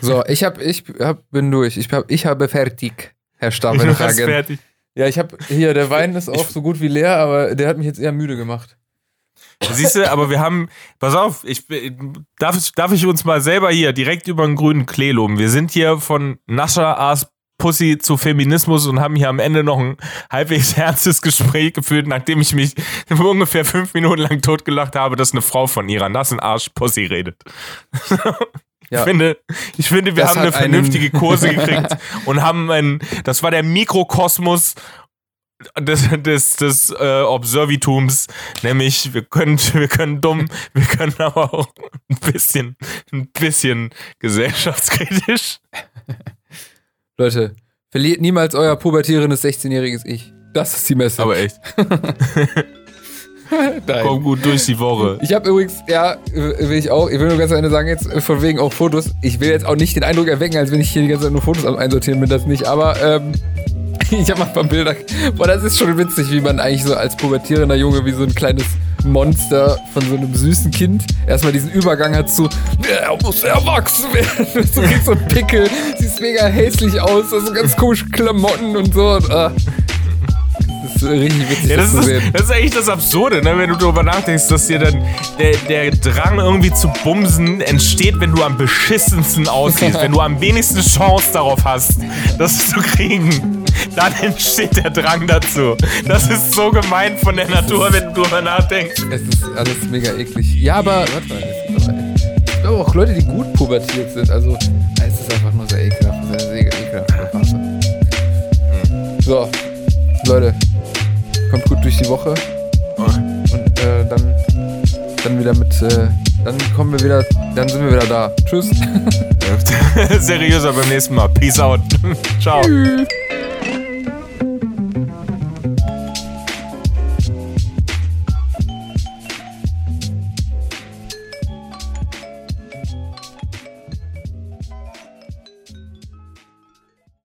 So, ich hab, ich hab, bin durch. Ich, hab, ich habe fertig, Herr Ich bin fast Stapelhagen. fertig. Ja, ich habe hier, der Wein ist auch so gut wie leer, aber der hat mich jetzt eher müde gemacht. Siehst du, aber wir haben, pass auf, ich darf, ich- darf ich uns mal selber hier direkt über den grünen Klee loben. Wir sind hier von Nascher Ass Pussy zu Feminismus und haben hier am Ende noch ein halbwegs ernstes Gespräch geführt, nachdem ich mich ungefähr fünf Minuten lang totgelacht habe, dass eine Frau von ihrer nassen Arsch Pussy redet. Ja. Ich finde, ich finde, wir Das haben eine vernünftige Kurse gekriegt und haben ein, das war der Mikrokosmos des, des, des äh, Observitums, nämlich wir können, wir können dumm, wir können aber auch ein bisschen, ein bisschen gesellschaftskritisch. Leute, verliert niemals euer pubertierendes 16-jähriges Ich. Das ist die Message. Aber echt, komm gut durch die Woche. Ich habe übrigens, ja, will ich auch, ich will nur ganz am Ende sagen, jetzt äh, von wegen auch Fotos. Ich will jetzt auch nicht den Eindruck erwecken, als wenn ich hier die ganze Zeit nur Fotos am Einsortieren bin, das nicht. Aber ähm, ich habe mal ein paar Bilder. Boah, das ist schon witzig, wie man eigentlich so als pubertierender Junge wie so ein kleines Monster von so einem süßen Kind erstmal diesen Übergang hat zu, er muss erwachsen werden. Du kriegst so einen Pickel, siehst mega hässlich aus, hast so ganz komische Klamotten und so. Und, ah. Das ist richtig witzig, Ja, das, zu ist, das ist eigentlich das Absurde, ne? wenn du darüber nachdenkst, dass dir dann der, der Drang irgendwie zu bumsen entsteht, wenn du am beschissensten aussiehst, wenn du am wenigsten Chance darauf hast, das zu kriegen. Dann entsteht der Drang dazu. Das ist so gemein von der Natur, wenn du darüber nachdenkst. Es ist alles mega eklig. Ja, aber warte mal, es gibt aber- es gibt auch Leute, die gut pubertiert sind. Also, es ist einfach nur sehr ekelhaft. Sehr, sehr ekelhaft. Phase. So, Leute, kommt gut durch die Woche. Und äh, dann, dann wieder mit, äh, dann kommen wir wieder, dann sind wir wieder da. Tschüss. Seriöser beim nächsten Mal. Peace out. Ciao. Tschüss.